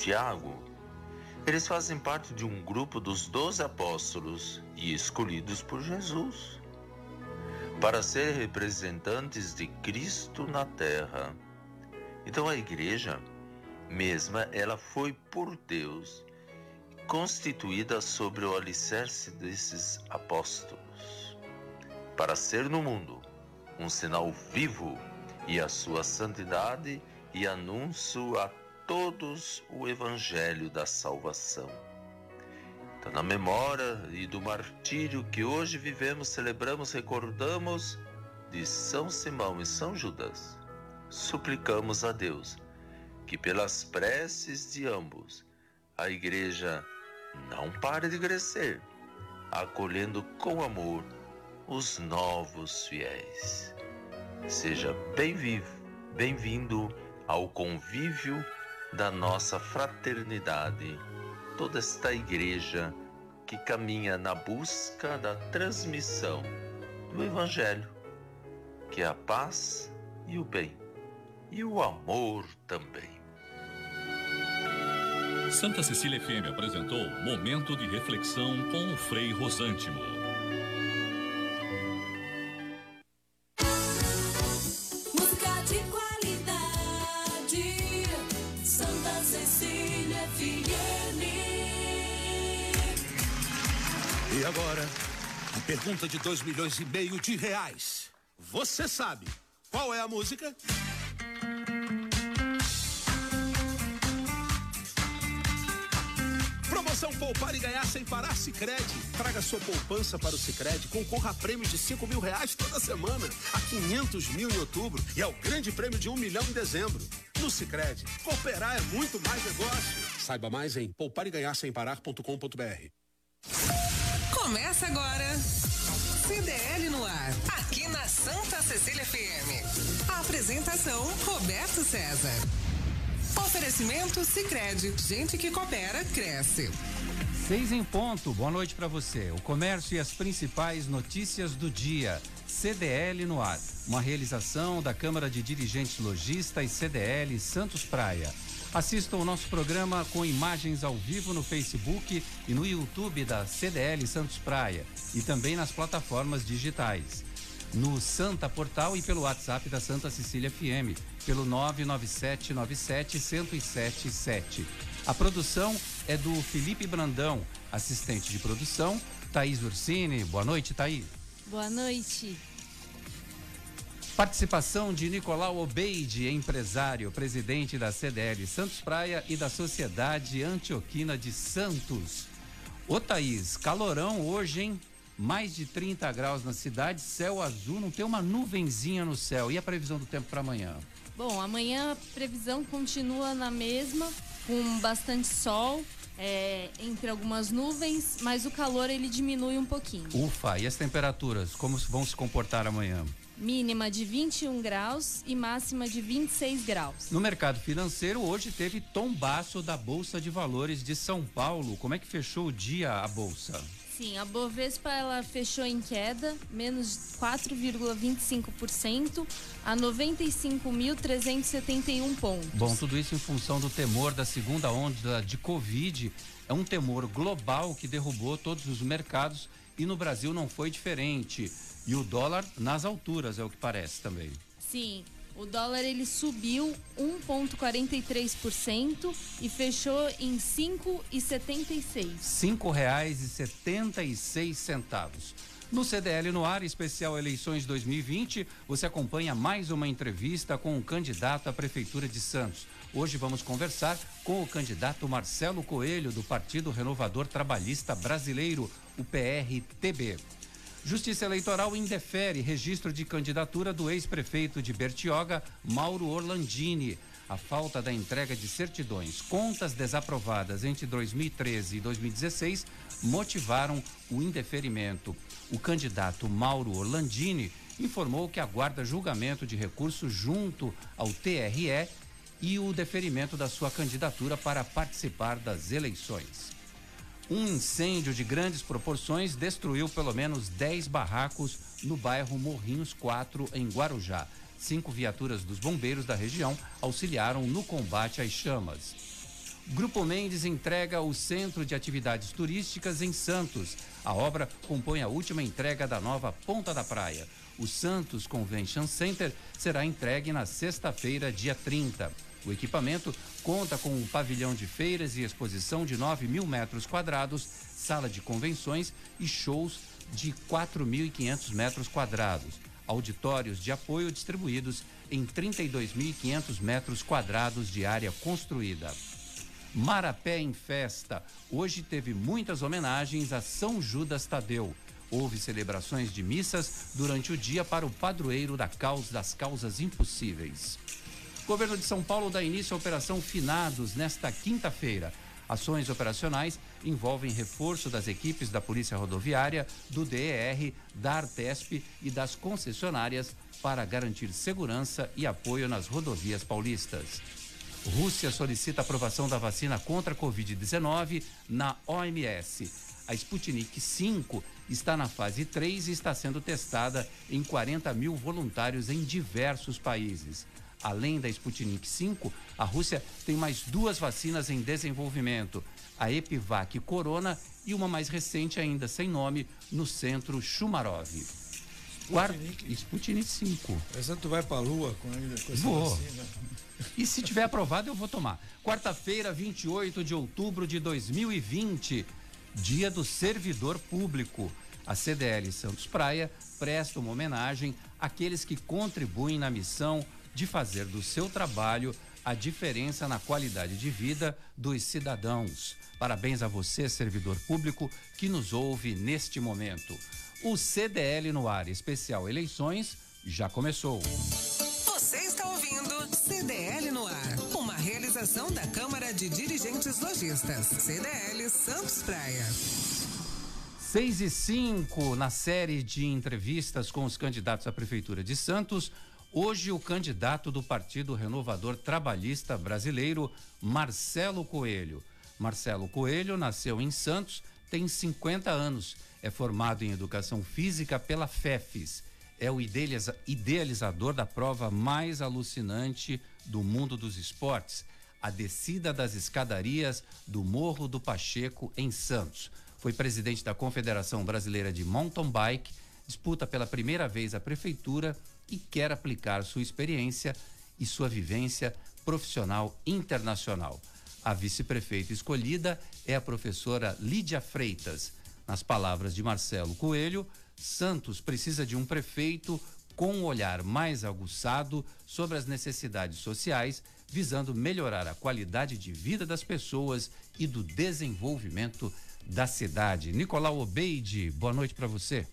Tiago, eles fazem parte de um grupo dos doze apóstolos e escolhidos por Jesus para ser representantes de Cristo na terra. Então a igreja mesma, ela foi por Deus constituída sobre o alicerce desses apóstolos, para ser no mundo um sinal vivo e a sua santidade e anúncio a todos o evangelho da salvação. Então, na memória e do martírio que hoje vivemos, celebramos, recordamos de São Simão e São Judas, suplicamos a Deus que, pelas preces de ambos, a Igreja não pare de crescer, acolhendo com amor os novos fiéis. Seja bem-vindo ao convívio da nossa fraternidade toda esta igreja que caminha na busca da transmissão do Evangelho, que é a paz e o bem, e o amor também. Santa Cecília FM apresentou Momento de Reflexão com o Frei Rosântimo. Pergunta de 2 milhões e meio de reais. Você sabe qual é a música? Promoção Poupar e Ganhar Sem Parar Cicred. Traga sua poupança para o Cicred, concorra a prêmio de 5 mil reais toda semana, a 500 mil em outubro e ao grande prêmio de 1 um milhão em dezembro. No Cicred, cooperar é muito mais negócio. Saiba mais em poupareganharsemparar.com.br. Começa agora. CDL no ar, aqui na Santa Cecília FM. A apresentação Roberto César. Oferecimento Sicredi, gente que coopera cresce. Seis em ponto. Boa noite para você. O comércio e as principais notícias do dia. CDL no ar. Uma realização da Câmara de Dirigentes Logista e CDL Santos Praia. Assista o nosso programa com imagens ao vivo no Facebook e no YouTube da CDL Santos Praia e também nas plataformas digitais. No Santa Portal e pelo WhatsApp da Santa Cecília FM, pelo 99797-1077. A produção é do Felipe Brandão, assistente de produção, Thaís Ursini. Boa noite, Thaís. Boa noite. Participação de Nicolau Obeide, empresário, presidente da CDL Santos Praia e da Sociedade Antioquina de Santos. Ô Thaís, calorão hoje, hein? Mais de 30 graus na cidade, céu azul, não tem uma nuvenzinha no céu. E a previsão do tempo para amanhã? Bom, amanhã a previsão continua na mesma, com bastante sol, é, entre algumas nuvens, mas o calor ele diminui um pouquinho. Ufa, e as temperaturas, como vão se comportar amanhã? Mínima de 21 graus e máxima de 26 graus. No mercado financeiro, hoje teve tombaço da Bolsa de Valores de São Paulo. Como é que fechou o dia a Bolsa? Sim, a Bovespa ela fechou em queda, menos 4,25% a 95.371 pontos. Bom, tudo isso em função do temor da segunda onda de Covid. É um temor global que derrubou todos os mercados e no Brasil não foi diferente. E o dólar nas alturas, é o que parece também. Sim, o dólar ele subiu 1,43% e fechou em R$ 5,76. R$ 5,76. No CDL no ar, especial Eleições 2020, você acompanha mais uma entrevista com o candidato à Prefeitura de Santos. Hoje vamos conversar com o candidato Marcelo Coelho, do Partido Renovador Trabalhista Brasileiro, o PRTB. Justiça Eleitoral indefere registro de candidatura do ex-prefeito de Bertioga, Mauro Orlandini. A falta da entrega de certidões, contas desaprovadas entre 2013 e 2016 motivaram o indeferimento. O candidato Mauro Orlandini informou que aguarda julgamento de recurso junto ao TRE e o deferimento da sua candidatura para participar das eleições. Um incêndio de grandes proporções destruiu pelo menos 10 barracos no bairro Morrinhos 4, em Guarujá. Cinco viaturas dos bombeiros da região auxiliaram no combate às chamas. Grupo Mendes entrega o Centro de Atividades Turísticas em Santos. A obra compõe a última entrega da nova Ponta da Praia. O Santos Convention Center será entregue na sexta-feira, dia 30. O equipamento conta com um pavilhão de feiras e exposição de 9 mil metros quadrados, sala de convenções e shows de 4.500 metros quadrados, auditórios de apoio distribuídos em 32.500 metros quadrados de área construída. Marapé em festa. Hoje teve muitas homenagens a São Judas Tadeu. Houve celebrações de missas durante o dia para o padroeiro da causa, das causas impossíveis. Governo de São Paulo dá início à Operação Finados nesta quinta-feira. Ações operacionais envolvem reforço das equipes da Polícia Rodoviária, do DER, da Artesp e das concessionárias para garantir segurança e apoio nas rodovias paulistas. Rússia solicita aprovação da vacina contra a Covid-19 na OMS. A Sputnik 5 está na fase 3 e está sendo testada em 40 mil voluntários em diversos países. Além da Sputnik 5, a Rússia tem mais duas vacinas em desenvolvimento: a Epivac Corona e uma mais recente ainda sem nome no centro Chumarov. Sputnik, Sputnik 5. Essa tu vai para a lua com, com essa vou. vacina. E se tiver aprovado, eu vou tomar. Quarta-feira, 28 de outubro de 2020, dia do servidor público. A CDL Santos Praia presta uma homenagem àqueles que contribuem na missão de fazer do seu trabalho a diferença na qualidade de vida dos cidadãos. Parabéns a você, servidor público, que nos ouve neste momento. O CDL no ar, especial eleições, já começou. Você está ouvindo CDL no ar, uma realização da Câmara de Dirigentes Lojistas, CDL Santos Praia. 6 e 5, na série de entrevistas com os candidatos à Prefeitura de Santos, hoje o candidato do Partido Renovador Trabalhista Brasileiro, Marcelo Coelho. Marcelo Coelho nasceu em Santos, tem 50 anos é formado em Educação Física pela FEFES. É o idealizador da prova mais alucinante do mundo dos esportes, a descida das escadarias do Morro do Pacheco, em Santos. Foi presidente da Confederação Brasileira de Mountain Bike, disputa pela primeira vez a prefeitura e quer aplicar sua experiência e sua vivência profissional internacional. A vice-prefeita escolhida é a professora Lídia Freitas nas palavras de Marcelo Coelho, Santos precisa de um prefeito com um olhar mais aguçado sobre as necessidades sociais, visando melhorar a qualidade de vida das pessoas e do desenvolvimento da cidade. Nicolau Obeide, boa noite para você.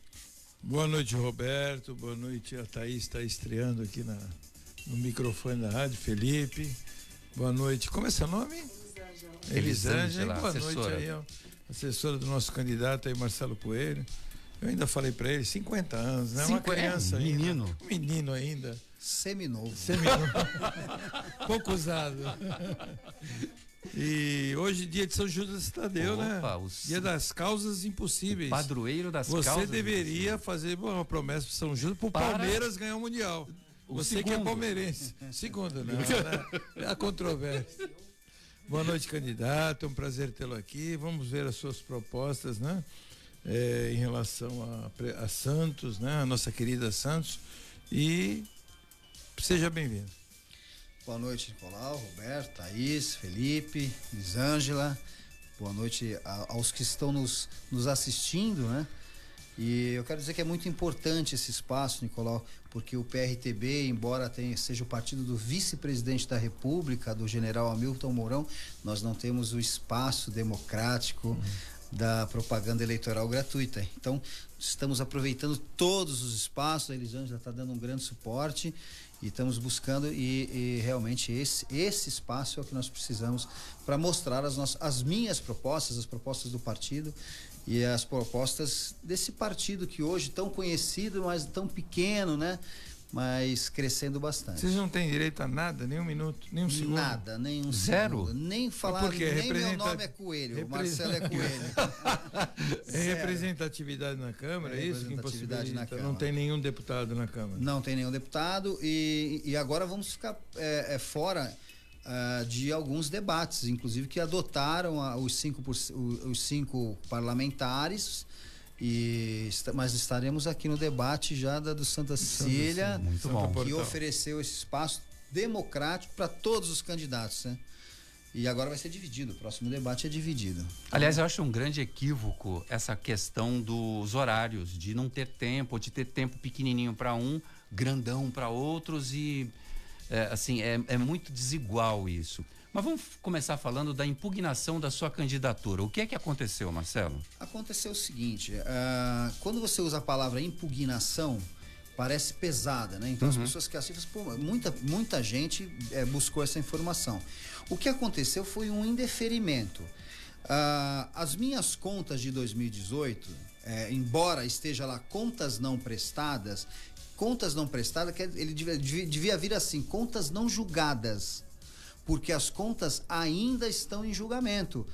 Boa noite, Roberto. Boa noite, a Thaís está estreando aqui na, no microfone da rádio. Felipe. Boa noite. Como é seu nome? Elisângela. Elisângela. Boa assessora. noite aí, ó assessora do nosso candidato aí, Marcelo Coelho. Eu ainda falei para ele, 50 anos, né? Uma criança é, menino. ainda. Menino ainda. Seminovo. Seminovo. Pouco usado. E hoje dia de São Judas Tadeu, né? Opa, né? Dia das causas impossíveis. O padroeiro das Você causas. Você deveria fazer uma promessa para São Judas para o Palmeiras ganhar o Mundial. O Você segundo. que é palmeirense. Segundo, né? É a controvérsia. Boa noite, candidato. É um prazer tê-lo aqui. Vamos ver as suas propostas, né? É, em relação a, a, Santos, né? A nossa querida Santos. E seja bem-vindo. Boa noite, Nicolau, Roberto, Thaís, Felipe, Lisângela. Boa noite a, aos que estão nos, nos assistindo, né? E eu quero dizer que é muito importante esse espaço, Nicolau, porque o PRTB, embora tenha, seja o partido do vice-presidente da República, do general Hamilton Mourão, nós não temos o espaço democrático uhum. da propaganda eleitoral gratuita. Então, estamos aproveitando todos os espaços, a Elisângela está dando um grande suporte e estamos buscando e, e, realmente esse, esse espaço é o que nós precisamos para mostrar as, nossas, as minhas propostas, as propostas do partido e as propostas desse partido que hoje tão conhecido, mas tão pequeno, né? Mas crescendo bastante. Vocês não têm direito a nada, nem um minuto, nem um segundo? Nada, nem um Zero? Segundo. Nem falar, nem Representa... meu nome é Coelho, Representa... Marcelo é Coelho. é representatividade na Câmara, é, é isso? Representatividade na Câmara. Não tem nenhum deputado na Câmara? Não tem nenhum deputado e, e agora vamos ficar é, é fora uh, de alguns debates, inclusive que adotaram a, os, cinco por, os cinco parlamentares. E, mas estaremos aqui no debate já da do Santa Cecília, Muito bom. que ofereceu esse espaço democrático para todos os candidatos, né? E agora vai ser dividido, o próximo debate é dividido. Aliás, eu acho um grande equívoco essa questão dos horários, de não ter tempo, de ter tempo pequenininho para um, grandão para outros e é, assim é, é muito desigual isso. Mas vamos começar falando da impugnação da sua candidatura. O que é que aconteceu, Marcelo? Aconteceu o seguinte: uh, quando você usa a palavra impugnação, parece pesada, né? Então uhum. as pessoas que assistem, muita, muita gente é, buscou essa informação. O que aconteceu foi um indeferimento. Uh, as minhas contas de 2018, é, embora esteja lá contas não prestadas, contas não prestadas, ele devia, devia vir assim, contas não julgadas, porque as contas ainda estão em julgamento.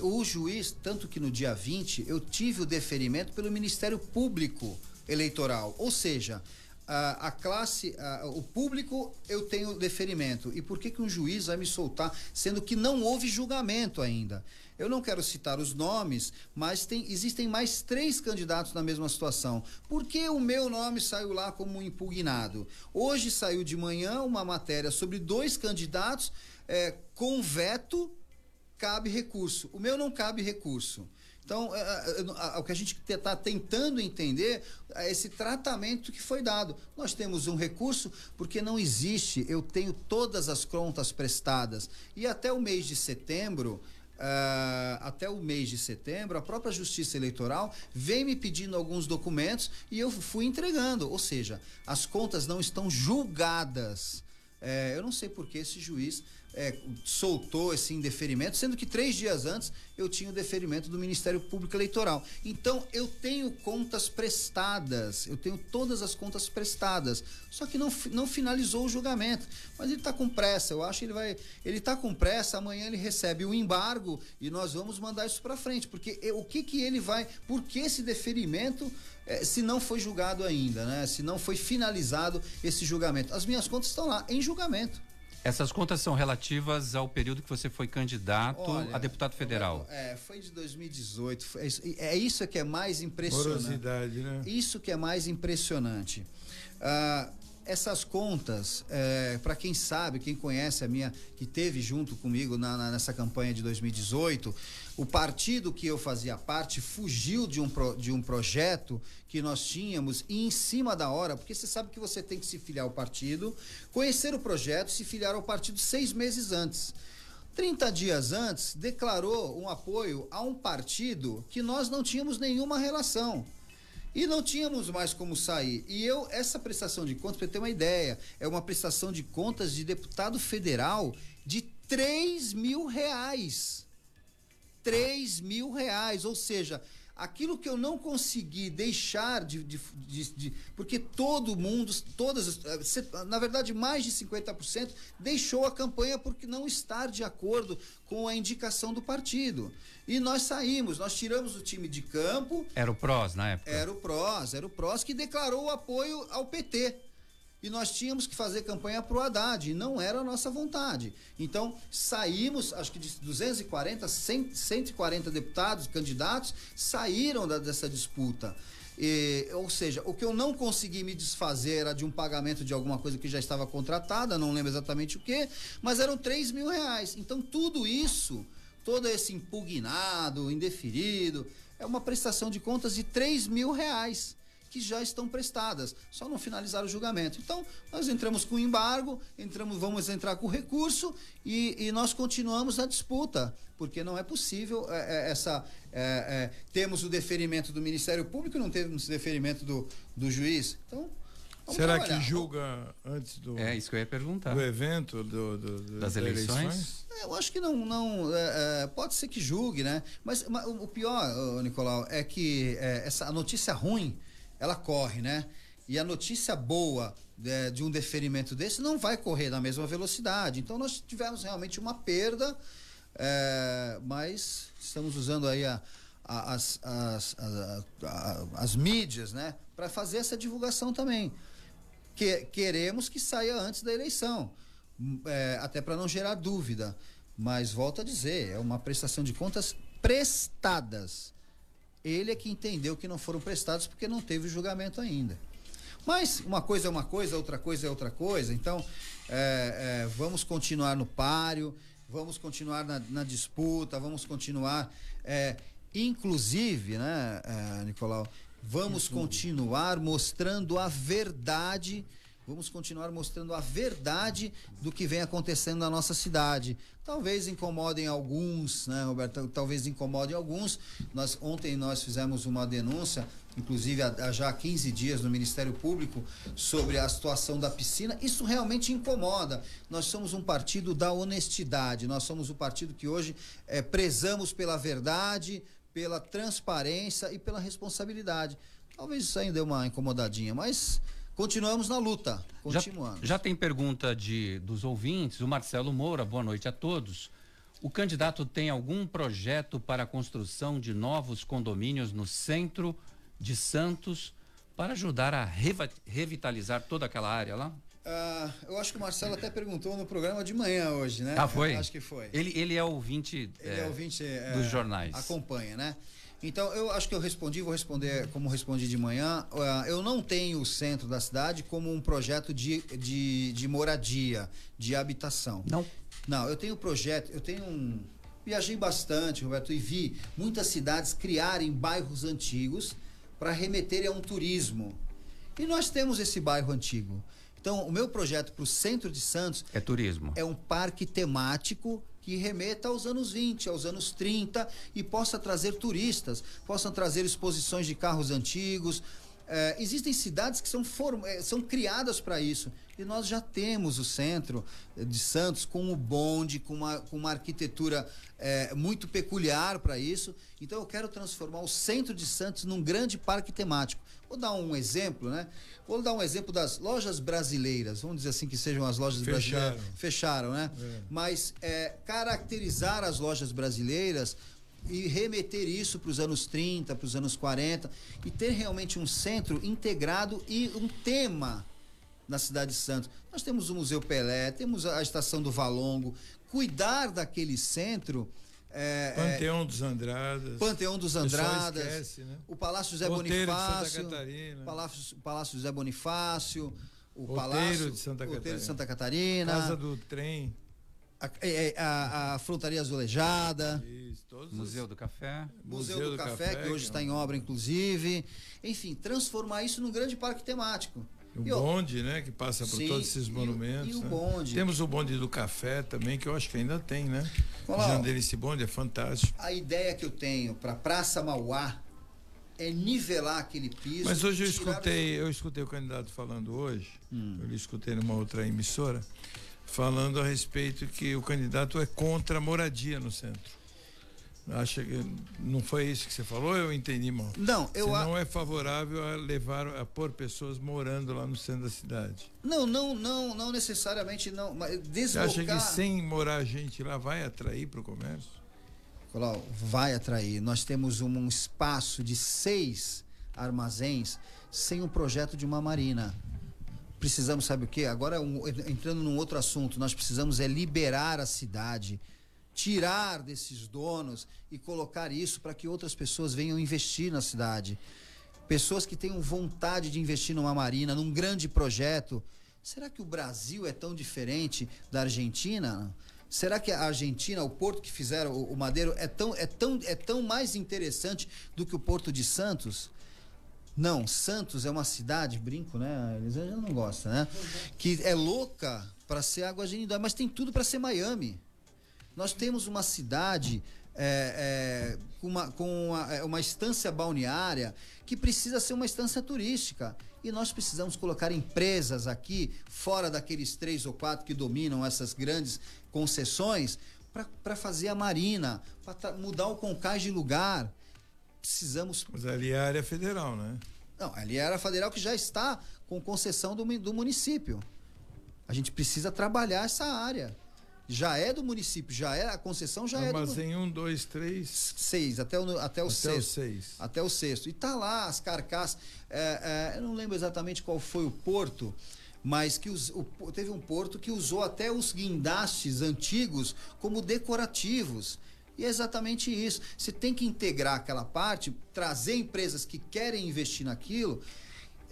O juiz, tanto que no dia 20, eu tive o deferimento pelo Ministério Público eleitoral. Ou seja, a, classe, o público, eu tenho deferimento. E por que, que um juiz vai me soltar, sendo que não houve julgamento ainda? Eu não quero citar os nomes, mas tem, existem mais três candidatos na mesma situação. Por que o meu nome saiu lá como impugnado? Hoje saiu de manhã uma matéria sobre dois candidatos é, com veto, cabe recurso. O meu não cabe recurso. Então, é, é, é, o que a gente está tentando entender é esse tratamento que foi dado. Nós temos um recurso porque não existe, eu tenho todas as contas prestadas. E até o mês de setembro, Uh, até o mês de setembro, a própria Justiça Eleitoral vem me pedindo alguns documentos e eu fui entregando. Ou seja, as contas não estão julgadas. Eu não sei por que esse juiz é, soltou esse indeferimento, sendo que três dias antes eu tinha o deferimento do Ministério Público Eleitoral. Então eu tenho contas prestadas, eu tenho todas as contas prestadas, só que não, não finalizou o julgamento. Mas ele está com pressa, eu acho que ele vai. Ele está com pressa, amanhã ele recebe o embargo e nós vamos mandar isso para frente, porque o que, que ele vai. Por que esse deferimento? É, se não foi julgado ainda, né? Se não foi finalizado esse julgamento. As minhas contas estão lá em julgamento. Essas contas são relativas ao período que você foi candidato Olha, a deputado federal. É, foi de 2018. Foi, é isso que é mais impressionante. Morosidade, né? Isso que é mais impressionante. Ah, essas contas, é, para quem sabe, quem conhece a minha, que teve junto comigo na, na, nessa campanha de 2018, o partido que eu fazia parte fugiu de um, pro, de um projeto que nós tínhamos e em cima da hora, porque você sabe que você tem que se filiar ao partido, conhecer o projeto, se filiar ao partido seis meses antes. 30 dias antes, declarou um apoio a um partido que nós não tínhamos nenhuma relação. E não tínhamos mais como sair. E eu, essa prestação de contas, para ter uma ideia, é uma prestação de contas de deputado federal de 3 mil reais. 3 mil reais. Ou seja, aquilo que eu não consegui deixar de, de, de, de, porque todo mundo, todas, eh, na verdade mais de 50% deixou a campanha porque não estar de acordo com a indicação do partido. E nós saímos, nós tiramos o time de campo. Era o PROS na época? Era o PROS, era o PROS que declarou o apoio ao PT e nós tínhamos que fazer campanha para o Haddad, e não era a nossa vontade. Então, saímos, acho que de 240, 100, 140 deputados, candidatos, saíram da, dessa disputa. E, ou seja, o que eu não consegui me desfazer era de um pagamento de alguma coisa que já estava contratada, não lembro exatamente o que, mas eram 3 mil reais. Então, tudo isso, todo esse impugnado, indeferido, é uma prestação de contas de 3 mil reais que já estão prestadas, só não finalizar o julgamento. Então, nós entramos com embargo, entramos, vamos entrar com recurso e, e nós continuamos a disputa, porque não é possível é, é, essa. É, é temos o deferimento do Ministério Público e não temos o deferimento do, do juiz. Então. Será trabalhar. que julga antes do. É isso que eu ia perguntar. Do evento do, do, do das eleições? eleições? É, eu acho que não, não é, pode ser que julgue, né? Mas, mas o pior, Nicolau, é que essa a notícia ruim ela corre, né? E a notícia boa de, é, de, um deferimento desse não vai correr na mesma velocidade. Então nós tivemos realmente uma perda, é, mas estamos usando aí a, a, as, as, a, as mídias, né? Para fazer essa divulgação também. Que, queremos que saia antes da eleição. é, até para não gerar dúvida. Mas volto a dizer, é uma prestação de contas prestadas. Ele é que entendeu que não foram prestados porque não teve julgamento ainda. Mas uma coisa é uma coisa, outra coisa é outra coisa. Então, é, é, vamos continuar no páreo, vamos continuar na, na disputa, vamos continuar. É, inclusive, né, é, Nicolau, vamos continuar mostrando a verdade Vamos continuar mostrando a verdade do que vem acontecendo na nossa cidade. Talvez incomodem alguns, né, Roberto? Talvez incomodem alguns. Nós, ontem nós fizemos uma denúncia, inclusive há, já 15 dias no Ministério Público, sobre a situação da piscina. Isso realmente incomoda. Nós somos um partido da honestidade. Nós somos o partido que hoje é, prezamos pela verdade, pela transparência e pela responsabilidade. Talvez isso ainda dê uma incomodadinha, mas Continuamos na luta. Continuamos. Já, já, tem pergunta de, dos ouvintes. O Marcelo Moura, boa noite a todos. O candidato tem algum projeto para a construção de novos condomínios no centro de Santos para ajudar a revitalizar toda aquela área lá? Uh, eu acho que o Marcelo até perguntou no programa de manhã hoje, né? Ah, foi? Eu acho que foi. Ele, ele é ouvinte, ele é, é ouvinte é, dos jornais. Acompanha, né? Então, eu acho que eu respondi, vou responder como respondi de manhã. Uh, eu não tenho o centro da cidade como um projeto de, de, de moradia, de habitação. Não. Não, eu tenho projeto, eu tenho um. Viajei bastante, Roberto, e vi muitas cidades criarem bairros antigos para remeterem a um turismo. E nós temos esse bairro antigo. Então, o meu projeto para o centro de Santos é turismo. É um parque temático que remeta aos anos 20, aos anos 30 e possa trazer turistas, possam trazer exposições de carros antigos. É, existem cidades que são, form, é, são criadas para isso. E nós já temos o centro de Santos com o bonde, com uma, com uma arquitetura é, muito peculiar para isso. Então eu quero transformar o centro de Santos num grande parque temático. Vou dar um exemplo, né? Vou dar um exemplo das lojas brasileiras, vamos dizer assim que sejam as lojas Fecharam. brasileiras. Fecharam, né? É. Mas é, caracterizar as lojas brasileiras e remeter isso para os anos 30, para os anos 40 e ter realmente um centro integrado e um tema na cidade de Santos. Nós temos o Museu Pelé, temos a Estação do Valongo. Cuidar daquele centro é, é, Panteão dos Andradas. Panteão dos Andradas. Esquece, né? O Palácio José Roteiro Bonifácio. Palácio, Palácio José Bonifácio. O Roteiro Palácio de Santa Catarina. de Santa Catarina. Casa do Trem. A, a, é, é, a, a Frontaria Azulejada. Isso, Museu do Café. Museu, Museu do, do, Café, Café que hoje está em obra, inclusive. Enfim, transformar isso num grande parque temático. O e bonde, né? Que passa por sim, todos esses monumentos. E, o, e o né? bonde. Temos o bonde do café também, que eu acho que ainda tem, né? Olá, esse bonde é fantástico. A ideia que eu tenho para Praça Mauá é nivelar aquele piso. Mas hoje eu escutei, eu escutei o candidato falando hoje, hum. eu escutei numa outra emissora, falando a respeito que o candidato é contra a moradia no centro. Acha que não foi isso que você falou? Eu entendi mal. Não, eu você não é favorável a levar a pôr pessoas morando lá no centro da cidade. Não, não, não, não necessariamente não, mas deslocar... Você acha que sem morar gente lá vai atrair para o comércio? Colau, vai atrair. Nós temos um, um espaço de seis armazéns sem um projeto de uma marina. Precisamos, sabe o quê? Agora, um, entrando num outro assunto, nós precisamos é liberar a cidade tirar desses donos e colocar isso para que outras pessoas venham investir na cidade. Pessoas que tenham vontade de investir numa marina, num grande projeto. Será que o Brasil é tão diferente da Argentina? Será que a Argentina, o porto que fizeram o, Madeiro, é tão, é, tão, é tão mais interessante do que o porto de Santos? Não, Santos é uma cidade, brinco, né? Eles já não gostam, né? Que é louca para ser água genidóia, mas tem tudo para ser Miami. Nós temos uma cidade é, é, uma, com uma, é, uma estância balneária que precisa ser uma estância turística. E nós precisamos colocar empresas aqui, fora daqueles três ou quatro que dominam essas grandes concessões, para fazer a marina, para mudar o concais de lugar. Precisamos. Mas ali é a área federal, né? Não, ali é a área federal que já está com concessão do, do município. A gente precisa trabalhar essa área já é do município, já é a concessão já Armazém é do um, dois, três, seis até o até o até sexto, o seis. até o sexto e tá lá as carcaças. É, é, eu não lembro exatamente qual foi o porto, mas que os, o, teve um porto que usou até os guindastes antigos como decorativos. E é exatamente isso. Você tem que integrar aquela parte, trazer empresas que querem investir naquilo.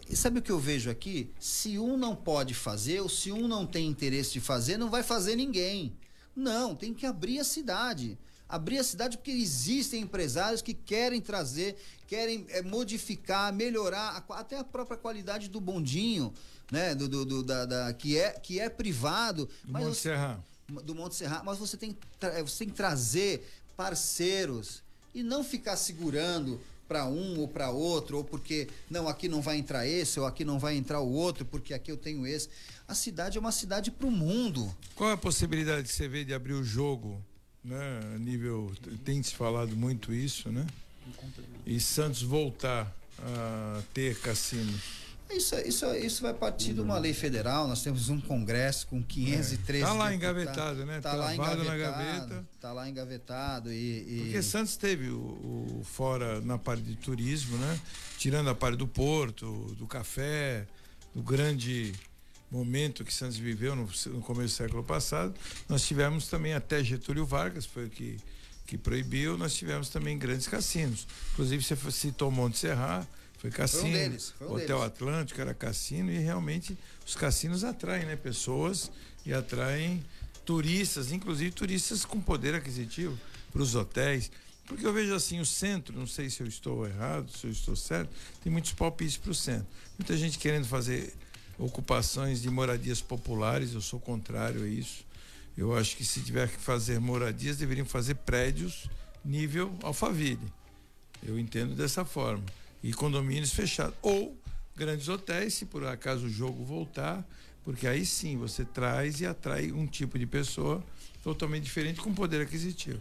E sabe o que eu vejo aqui? Se um não pode fazer, ou se um não tem interesse de fazer, não vai fazer ninguém. Não, tem que abrir a cidade. Abrir a cidade porque existem empresários que querem trazer, querem é, modificar, melhorar a, até a própria qualidade do bondinho, né? Do, do, do da, da, que, é, que é privado. Do mas Monte Serra. Do Monte Serra. Mas você tem, você tem que trazer parceiros e não ficar segurando para um ou para outro, ou porque não, aqui não vai entrar esse, ou aqui não vai entrar o outro, porque aqui eu tenho esse. A cidade é uma cidade para o mundo. Qual é a possibilidade que você vê de abrir o jogo, né? A nível tem se falado muito isso, né? E Santos voltar a ter cassino. Isso, isso, isso vai partir de uma lei federal. Nós temos um congresso com 513. Está é, lá engavetado, né? Está lá engavetado, na gaveta. Está lá engavetado e, e, Porque Santos teve o, o, fora na parte de turismo, né? Tirando a parte do porto, do café, do grande momento que Santos viveu no, no começo do século passado, nós tivemos também até Getúlio Vargas foi o que que proibiu. Nós tivemos também grandes cassinos. Inclusive você citou Monte Serra foi cassino. Foi um deles, foi um Hotel deles. Atlântico era cassino e realmente os cassinos atraem, né, pessoas e atraem turistas, inclusive turistas com poder aquisitivo para os hotéis. Porque eu vejo assim, o centro, não sei se eu estou errado, se eu estou certo, tem muitos palpites para o centro. Muita gente querendo fazer ocupações de moradias populares, eu sou contrário a isso. Eu acho que se tiver que fazer moradias, deveriam fazer prédios nível Alphaville. Eu entendo dessa forma e condomínios fechados. Ou grandes hotéis, se por acaso o jogo voltar, porque aí sim você traz e atrai um tipo de pessoa totalmente diferente com poder aquisitivo.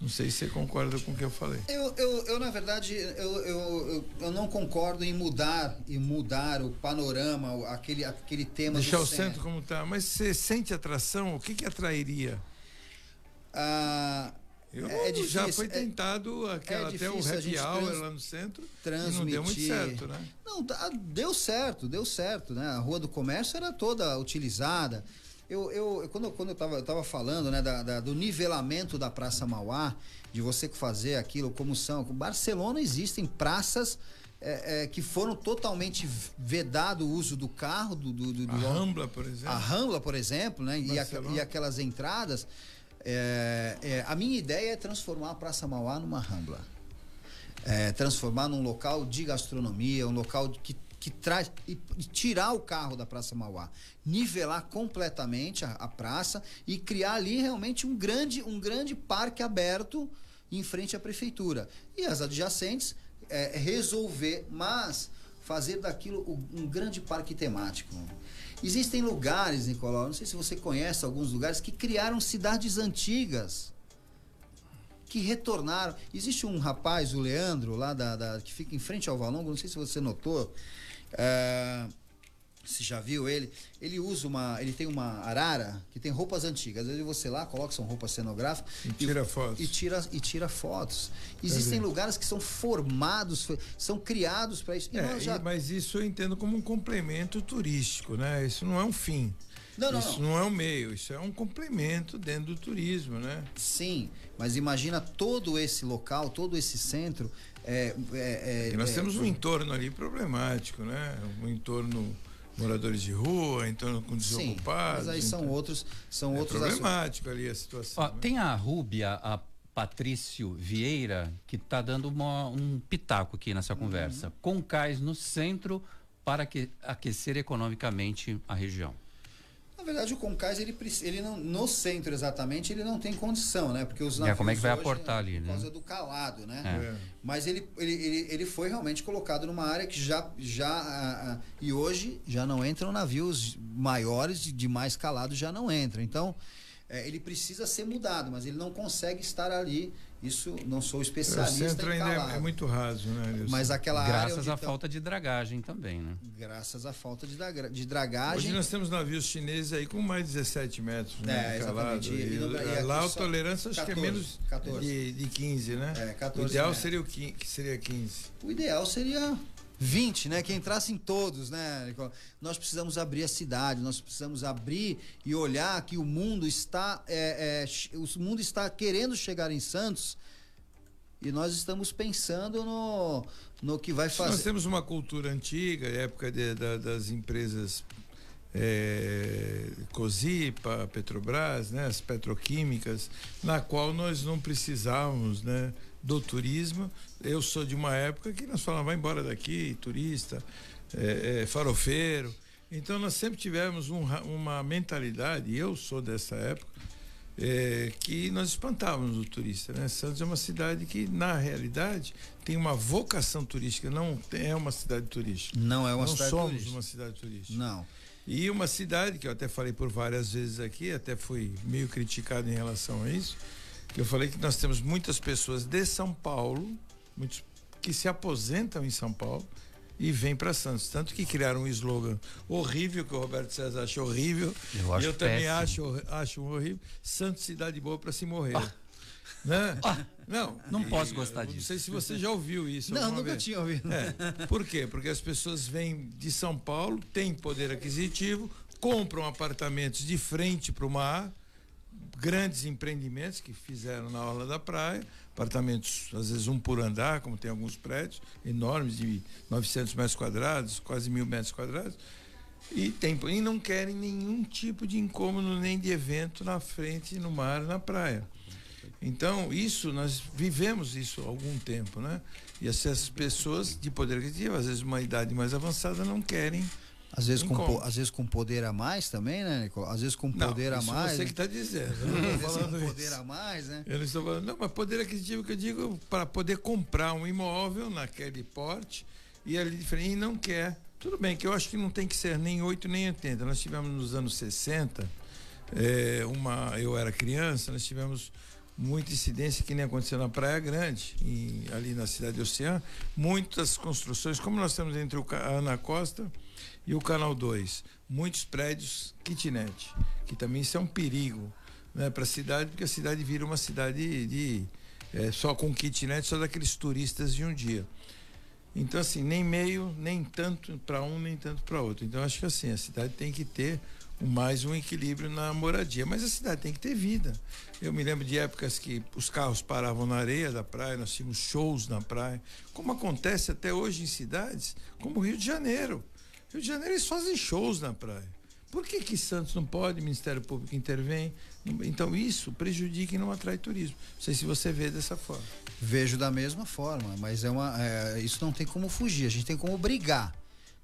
Não sei se você concorda com o que eu falei. Eu, eu, eu na verdade, eu, eu, eu, não concordo em mudar e mudar o panorama, aquele, aquele tema Deixar o centro, centro como está. Mas você sente atração? O que, que atrairia? Ah, eu é difícil, já foi é tentado é, aquela, é até o happy hour lá no centro transmitir. e não deu muito certo, né? Não, deu certo, deu certo, né? A Rua do Comércio era toda utilizada. Eu, eu quando, quando eu estava eu tava falando né, da, da, do nivelamento da Praça Mauá, de você fazer aquilo como são. Barcelona existem praças é, é, que foram totalmente vedado o uso do carro, do, do, do, a Rambla, por exemplo. A Rambla, por exemplo, né? E, a, e aquelas entradas. É, é, a minha ideia é transformar a Praça Mauá numa rambla. É, transformar num local de gastronomia, um local que, que traz. E, tirar o carro da Praça Mauá. Nivelar completamente a, a, praça e criar ali realmente um grande, um grande parque aberto em frente à prefeitura. E as adjacentes é, resolver, mas fazer daquilo um grande parque temático. Existem lugares, Nicolau, não sei se você conhece alguns lugares que criaram cidades antigas que retornaram. Existe um rapaz, o Leandro, lá da, da que fica em frente ao Valongo, não sei se você notou. É, se já viu ele, ele usa uma, ele tem uma arara que tem roupas antigas. Às vezes você lá coloca são roupas cenográficas e tira e, fotos. E tira e tira fotos. Existem lugares que são formados, são criados para isso. É, já... mas isso eu entendo como um complemento turístico, né? Isso não é um fim. Não, não, isso não. não é um meio, isso é um complemento dentro do turismo, né? Sim, mas imagina todo esse local, todo esse centro. É, é, é, nós é, temos um entorno ali problemático, né? Um entorno moradores de rua, então com desocupados. Sim, mas aí então, são outros, são é outros problemático assuntos. ali a situação. Ó, né? Tem a Rúbia, a Patrício Vieira, que está dando uma, um pitaco aqui nessa uhum. conversa. Com cais no centro para que, aquecer economicamente a região. Na verdade, o Concais, ele, ele não, no centro exatamente, ele não tem condição, né? Porque os navios é, como é que vai hoje, aportar ali, por né? Por causa do calado, né? É. Mas ele, ele, ele, ele, foi realmente colocado numa área que já. já e hoje já não entram navios maiores de, de mais calado, já não entram. Então, é, ele precisa ser mudado, mas ele não consegue estar ali isso não sou especialista. O centro ainda é, é, muito raso, né? Mas aquela Graças à falta de dragagem também, né? Graças à falta de, de dragagem. Hoje nós temos navios chineses aí com mais de 17 metros, né? É, exatamente. E, no, e lá a tolerância acho 14, que é menos 14. De, de 15, né? É, 14 o ideal seria o 15, seria 15. O ideal seria 20, né? Que entrassem todos, né? Nós precisamos abrir a cidade, nós precisamos abrir e olhar que o mundo está, é, é, o mundo está querendo chegar em Santos e nós estamos pensando no, no que vai fazer. Nós temos uma cultura antiga, época de, da, das empresas é, Cosipa, Petrobras, né, as petroquímicas, na qual nós não precisávamos, né, do turismo. Eu sou de uma época que nós falávamos, vai embora daqui, turista, é, é, farofeiro. Então nós sempre tivemos um, uma mentalidade, e eu sou dessa época, é, que nós espantávamos o turista. Né? Santos é uma cidade que, na realidade, tem uma vocação turística, não é uma cidade turística. Não é uma não cidade somos turística. uma cidade turística. Não. E uma cidade que eu até falei por várias vezes aqui, até fui meio criticado em relação a isso, eu falei que nós temos muitas pessoas de São Paulo, muitos que se aposentam em São Paulo e vêm para Santos. Tanto que criaram um slogan horrível, que o Roberto César acha horrível. Eu, acho eu também acho, acho horrível. Santos, cidade boa para se morrer. Né? não, Não e- posso gostar Não disso. sei se você já ouviu isso. Não, nunca vez. tinha ouvido. É. Por quê? Porque as pessoas vêm de São Paulo, têm poder aquisitivo, compram apartamentos de frente para o mar, grandes empreendimentos que fizeram na orla da praia, apartamentos às vezes um por andar, como tem alguns prédios enormes de 900 metros quadrados, quase mil metros quadrados, e, tem, e não querem nenhum tipo de incômodo nem de evento na frente, no mar, na praia. Então, isso, nós vivemos isso há algum tempo, né? E essas pessoas de poder aquisitivo, às vezes uma idade mais avançada, não querem. Às vezes, com, às vezes com poder a mais também, né, Nicolau? Às vezes com Não, poder a isso mais. você né? que está dizendo. Eu não estou com falando poder isso. a mais, né? Eu não estou falando, não, mas poder aquisitivo que eu digo para poder comprar um imóvel naquele porte e ali diferente e não quer. Tudo bem, que eu acho que não tem que ser nem 8 nem 80. Nós tivemos nos anos 60, eh, uma, eu era criança, nós tivemos muita incidência que nem aconteceu na Praia Grande, em- ali na cidade de Oceano, muitas construções, como nós temos entre o a Ana Costa e o Canal 2, muitos prédios kitnet, que também isso é um perigo né, para a cidade, porque a cidade vira uma cidade de eh, só com kitnet, só daqueles turistas de um dia. Então, assim, nem meio, nem tanto para um, nem tanto para outro. Então, acho que assim, a cidade tem que ter mais um equilíbrio na moradia. Mas a cidade tem que ter vida. Eu me lembro de épocas que os carros paravam na areia da praia, nós tínhamos shows na praia, como acontece até hoje em cidades como o Rio de Janeiro. Rio de Janeiro eles fazem shows na praia. Por que que Santos não pode, Ministério Público intervém? Então isso prejudica e não atrai turismo. Não sei se você vê dessa forma. Vejo da mesma forma, mas é uma, é, isso não tem como fugir, a gente tem como brigar.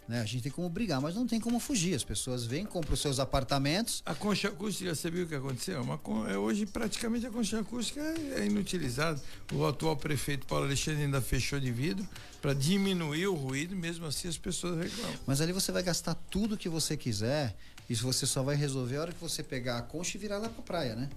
Né? A gente tem como brigar, mas não tem como fugir. As pessoas vêm, compram os seus apartamentos. A concha acústica, você viu o que aconteceu? Uma, é, hoje praticamente a concha acústica é, é inutilizada. O atual prefeito Paulo Alexandre ainda fechou de vidro para diminuir o ruído, mesmo assim as pessoas reclamam. Mas ali você vai gastar tudo que você quiser. Isso você só vai resolver a hora que você pegar a concha e virar lá pra praia, né?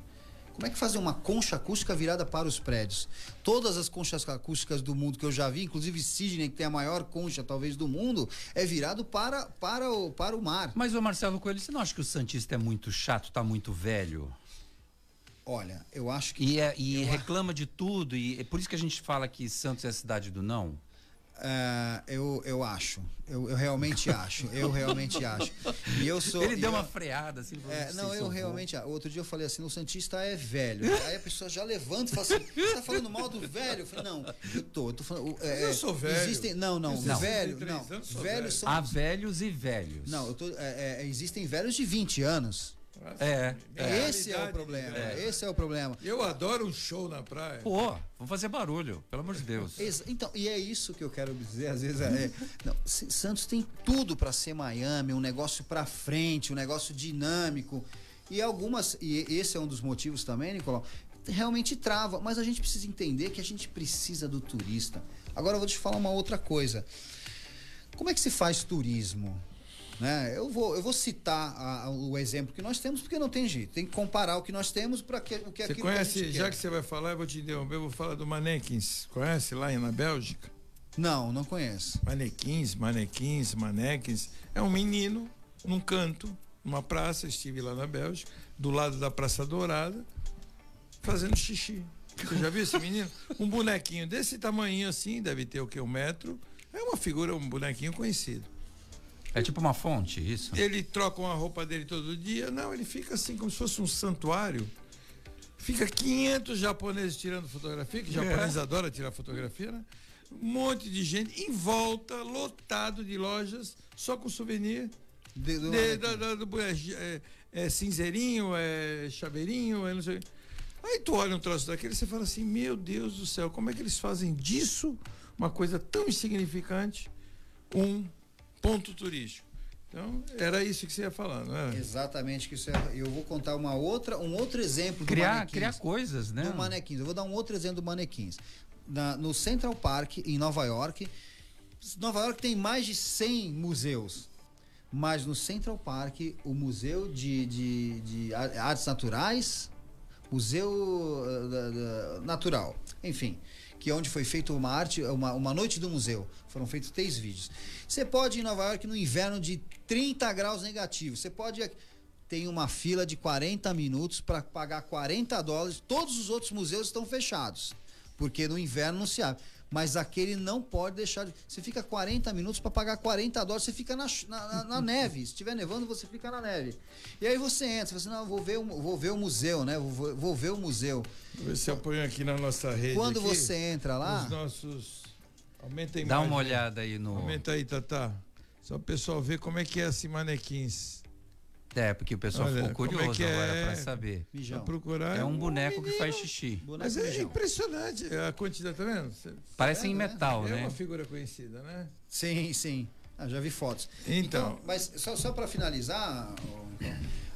Como é que fazer uma concha acústica virada para os prédios? Todas as conchas acústicas do mundo que eu já vi, inclusive Sydney, que tem a maior concha talvez do mundo, é virado para, para, o, para o mar. Mas o Marcelo Coelho, você não acha que o Santista é muito chato, tá muito velho? Olha, eu acho que. E, é- e reclama de tudo, e é por isso que a gente fala que Santos é a cidade do não? É, eu, eu acho. Eu, eu realmente acho. Eu realmente acho. E eu sou. Ele e deu eu- uma freada, assim. É, não, "Sim, eu realmente. ah, Outro dia eu falei assim: o Santista é velho. Aí a pessoa já levanta e fala assim: você tá falando mal do velho? Eu falei: não, eu tô. Eu tô falando. é, eu sou velho. Existem, não, não, tenho velho. 63 Não, velhos velho. são. Há velhos e velhos. Não, eu tô, é, é, existem velhos de 20 anos. É. é. Esse é o problema. né? Esse é o problema. Eu adoro um show na praia. Pô, vamos fazer barulho, pelo amor de Deus. Então, e é isso que eu quero dizer, às vezes é, não, S- Santos tem tudo para ser Miami, um negócio para frente, um negócio dinâmico. E algumas, e esse é um dos motivos também, Nicolau, realmente trava, mas a gente precisa entender que a gente precisa do turista. Agora eu vou te falar uma outra coisa. Como é que se faz turismo? Né? Eu, vou, eu vou citar a- a- o exemplo que nós temos, porque não tem jeito. Tem que comparar o que nós temos para que, o que Você aquilo conhece, que já quer. que você vai falar, eu vou te interromper, eu vou falar do Manequins. Conhece lá na Bélgica? Não, não conheço. Manequins, manequins, manequins. É um menino num canto, numa praça, estive lá na Bélgica, do lado da Praça Dourada, fazendo xixi. Você já viu esse menino? Um bonequinho desse tamanho assim, deve ter o que? Um metro É uma figura, um bonequinho conhecido. É tipo uma fonte, isso? Ele troca uma roupa dele todo dia. Não, ele fica assim como se fosse um santuário. Fica 500 japoneses tirando fotografia, que japonês é. adora tirar fotografia, né? Um monte de gente em volta, lotado de lojas, só com souvenir. De, do, de, da, da, do, é, é, é, cinzeirinho, é chaveirinho, é não sei. Aí tu olha um troço daquele e você fala assim, meu Deus do céu, como é que eles fazem disso uma coisa tão insignificante um ponto turístico? Então, era isso que você ia falar, não é? Exatamente, que isso é, eu vou contar uma outra, um outro exemplo criar, do manequins. Criar coisas, né? Do manequins. Eu vou dar um outro exemplo do manequins. Na, no Central Park, em Nova York, Nova York tem mais de 100 museus. Mas no Central Park, o Museu de, de, de Artes Naturais, Museu uh, Natural, enfim, que é onde foi feita uma arte, uma, uma noite do museu. Foram feitos três vídeos. Você pode ir em Nova York no inverno de 30 graus negativos. Você pode tem uma fila de 40 minutos para pagar 40 dólares. Todos os outros museus estão fechados, porque no inverno não se abre mas aquele não pode deixar de. Você fica 40 minutos para pagar 40 dólares, você fica na, na, na neve. Se estiver nevando, você fica na neve. E aí você entra, você não, vou ver, vou ver o museu, né? Vou, vou ver o museu. Você põe aqui na nossa rede. Quando aqui, você entra lá. Os nossos. Aumenta a imagem. Dá uma olhada aí no. Aumenta aí, Tata. Só o pessoal ver como é que é esse manequins. É, porque o pessoal Olha, ficou é curioso é agora é? para saber. Mijão. procurar é um boneco que faz xixi. Mas é impressionante a quantidade, tá vendo? Parece em metal, é né? É uma figura conhecida, né? Sim, sim. Ah, já vi fotos. Então. então mas só, só para finalizar,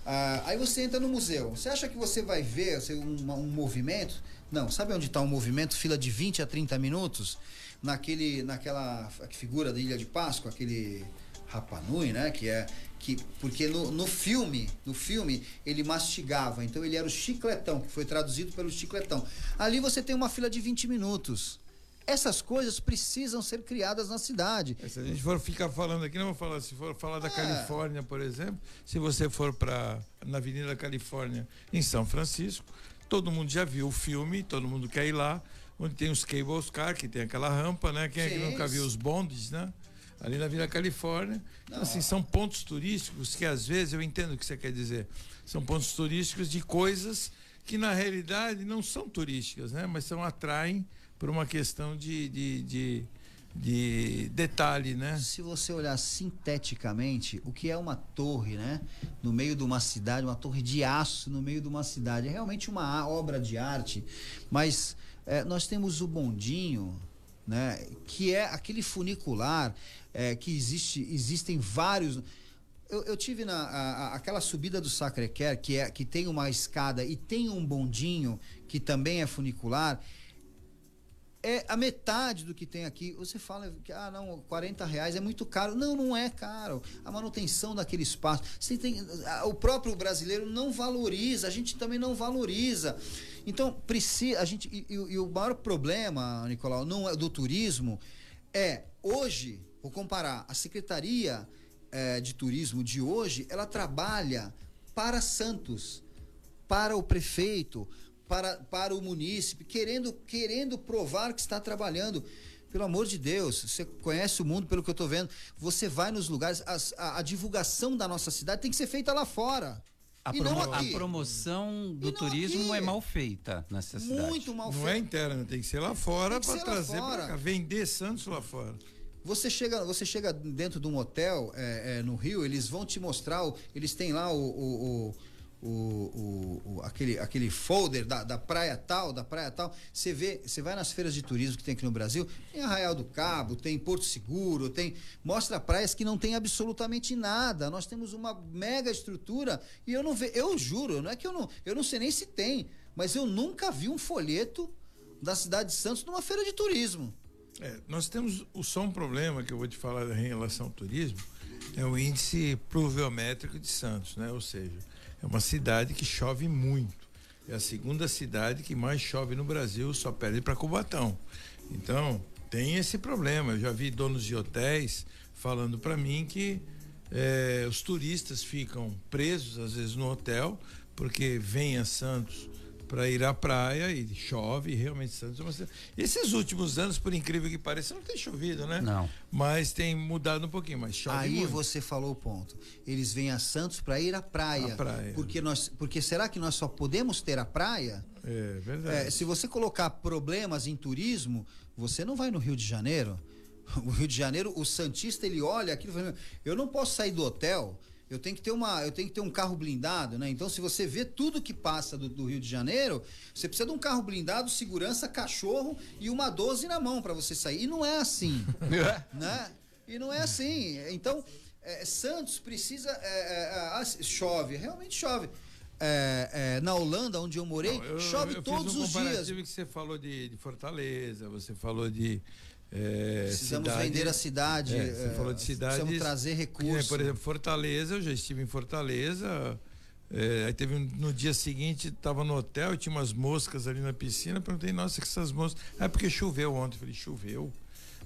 ah, aí você entra no museu. Você acha que você vai ver assim, um, um movimento? Não. Sabe onde está um movimento? Fila de 20 a 30 minutos? Naquele, naquela figura da Ilha de Páscoa, aquele Rapanui, né? Que é que porque no, no filme, no filme ele mastigava, então ele era o chicletão, que foi traduzido pelo chicletão. Ali você tem uma fila de 20 minutos. Essas coisas precisam ser criadas na cidade. Se a gente for ficar falando aqui, não vou falar, se for falar da é. Califórnia, por exemplo, se você for para na Avenida Califórnia, em São Francisco, todo mundo já viu o filme, todo mundo quer ir lá, onde tem os cables car, que tem aquela rampa, né? Quem é que nunca viu os bondes, né? Ali na Vila Califórnia. Então, assim, são pontos turísticos que às vezes eu entendo o que você quer dizer. São pontos turísticos de coisas que na realidade não são turísticas, né? Mas são atraem por uma questão de, de, de, de detalhe, né? Se você olhar sinteticamente, o que é uma torre, né? No meio de uma cidade, uma torre de aço no meio de uma cidade, é realmente uma obra de arte, mas é, nós temos o bondinho, né? Que é aquele funicular é, que existe, existem vários. Eu, eu tive na a, aquela subida do Sacré-Cœur que é que tem uma escada e tem um bondinho que também é funicular. É a metade do que tem aqui. Você fala que ah não, 40 reais é muito caro. Não, não é caro. A manutenção daquele espaço. Você tem, o próprio brasileiro não valoriza. A gente também não valoriza. Então precisa a gente e, e o maior problema, Nicolau, não é do turismo é hoje Vou comparar. A Secretaria eh, de Turismo de hoje, ela trabalha para Santos, para o prefeito, para, para o munícipe, querendo, querendo provar que está trabalhando. Pelo amor de Deus, você conhece o mundo pelo que eu estou vendo. Você vai nos lugares, a, a, a, divulgação da nossa cidade tem que ser feita lá fora. A, promo a promoção do turismo aqui. é mal feita nessa cidade. Muito mal feita. Não é interna, tem que ser lá fora para trazer para cá, vender Santos lá fora. Você chega, você chega dentro de um hotel é, é, no Rio, eles vão te mostrar, o, eles têm lá o, o, o, aquele, aquele folder da, da praia tal, da praia tal. Você vê, você vai nas feiras de turismo que tem aqui no Brasil, tem Arraial do Cabo, tem Porto Seguro, tem. Mostra praias que não tem absolutamente nada. Nós temos uma mega estrutura e eu não vejo, eu juro, não é que eu não, eu não sei nem se tem, mas eu nunca vi um folheto da cidade de Santos numa feira de turismo. É, nós temos só um problema que eu vou te falar em relação ao turismo, é o índice pluviométrico de Santos, né? Ou seja, é uma cidade que chove muito. É a segunda cidade que mais chove no Brasil, só perde para Cubatão. Então, tem esse problema. Eu já vi donos de hotéis falando para mim que é, os turistas ficam presos, às vezes, no hotel, porque vêm a Santos para ir à praia e chove realmente Santos é uma... esses últimos anos por incrível que pareça não tem chovido né? Não. Mas tem mudado um pouquinho mas chove aí muito. você falou o ponto. Eles vêm a Santos para ir à praia, praia, porque nós porque será que nós só podemos ter a praia? É verdade. É, se você colocar problemas em turismo você não vai no Rio de Janeiro. O Rio de Janeiro o santista ele olha aquilo e fala, eu não posso sair do hotel eu tenho que ter uma, eu tenho que ter um carro blindado, né? Então, se você vê tudo que passa do, do Rio de Janeiro, você precisa de um carro blindado, segurança, cachorro e uma 12 na mão para você sair. E não é assim, né? E não é assim. Então, é, Santos precisa, é, é, é chove, realmente chove. É, é, na Holanda, onde eu morei, não, eu, chove eu todos um os dias. que você falou de, de Fortaleza, você falou de é, precisamos cidade, vender a cidade. É, você é, falou de cidades. Precisamos trazer recursos. por exemplo, Fortaleza, eu já estive em Fortaleza. É, aí teve no dia seguinte, estava no hotel, tinha umas moscas ali na piscina. Perguntei, nossa, que essas moscas. É porque choveu ontem. falei, choveu.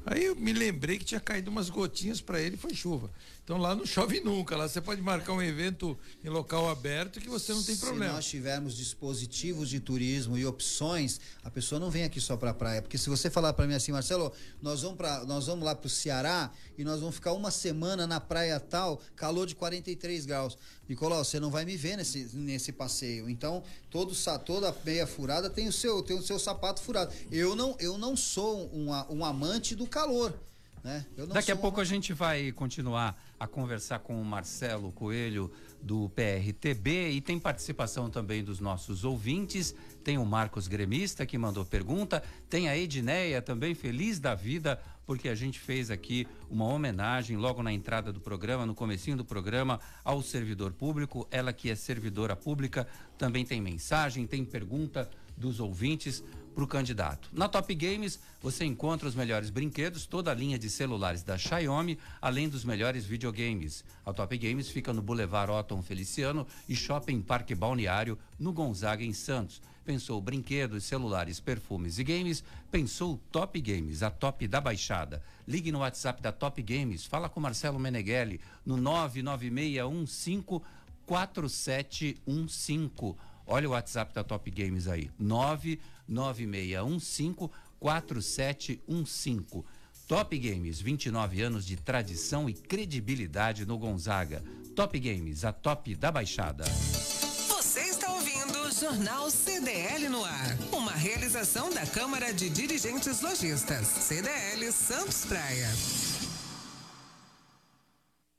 Aí eu me lembrei que tinha caído umas gotinhas para ele, foi chuva. Então lá não chove nunca, lá você pode marcar um evento em local aberto que você não tem problema. Se nós tivermos dispositivos de turismo e opções, a pessoa não vem aqui só para praia, porque se você falar para mim assim, Marcelo, nós vamos para nós vamos lá para o Ceará e nós vamos ficar uma semana na praia tal, calor de 43 graus. Nicolau, você não vai me ver nesse, nesse passeio. Então, todo, toda meia furada tem o seu tem o seu sapato furado. Eu não eu não sou um, um amante do calor. Né? Daqui a pouco uma... a gente vai continuar a conversar com o Marcelo Coelho do PRTB e tem participação também dos nossos ouvintes. Tem o Marcos Gremista que mandou pergunta, tem a Edneia também feliz da vida porque a gente fez aqui uma homenagem logo na entrada do programa, no comecinho do programa, ao servidor público. Ela que é servidora pública também tem mensagem, tem pergunta dos ouvintes para o candidato. Na Top Games, você encontra os melhores brinquedos, toda a linha de celulares da Xiaomi, além dos melhores videogames. A Top Games fica no Boulevard Otton Feliciano e Shopping Parque Balneário, no Gonzaga, em Santos. Pensou brinquedos, celulares, perfumes e games? Pensou Top Games, a top da baixada. Ligue no WhatsApp da Top Games, fala com Marcelo Meneghelli no 99615 4715. Olha o WhatsApp da Top Games aí, 99615 4715. Top Games, 29 anos de tradição e credibilidade no Gonzaga. Top Games, a top da Baixada. Você está ouvindo o Jornal CDL no ar. Uma realização da Câmara de Dirigentes Lojistas. CDL Santos Praia.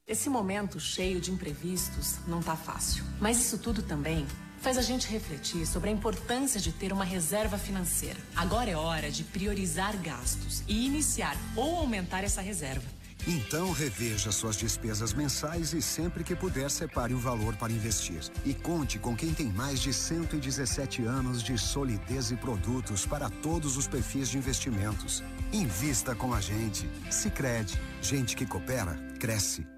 Esse momento cheio de imprevistos não tá fácil. Mas isso tudo também faz a gente refletir sobre a importância de ter uma reserva financeira. Agora é hora de priorizar gastos e iniciar ou aumentar essa reserva. Então reveja suas despesas mensais e sempre que puder separe o valor para investir. E conte com quem tem mais de 117 anos de solidez e produtos para todos os perfis de investimentos. Invista com a gente. Sicredi, gente que coopera cresce.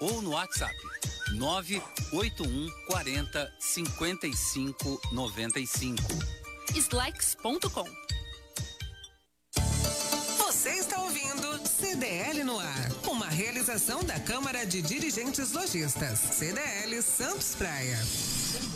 ou no WhatsApp 981 40 55 95. Slacks.com Você está ouvindo CDL no ar, uma realização da Câmara de Dirigentes Lojistas, CDL Santos Praia.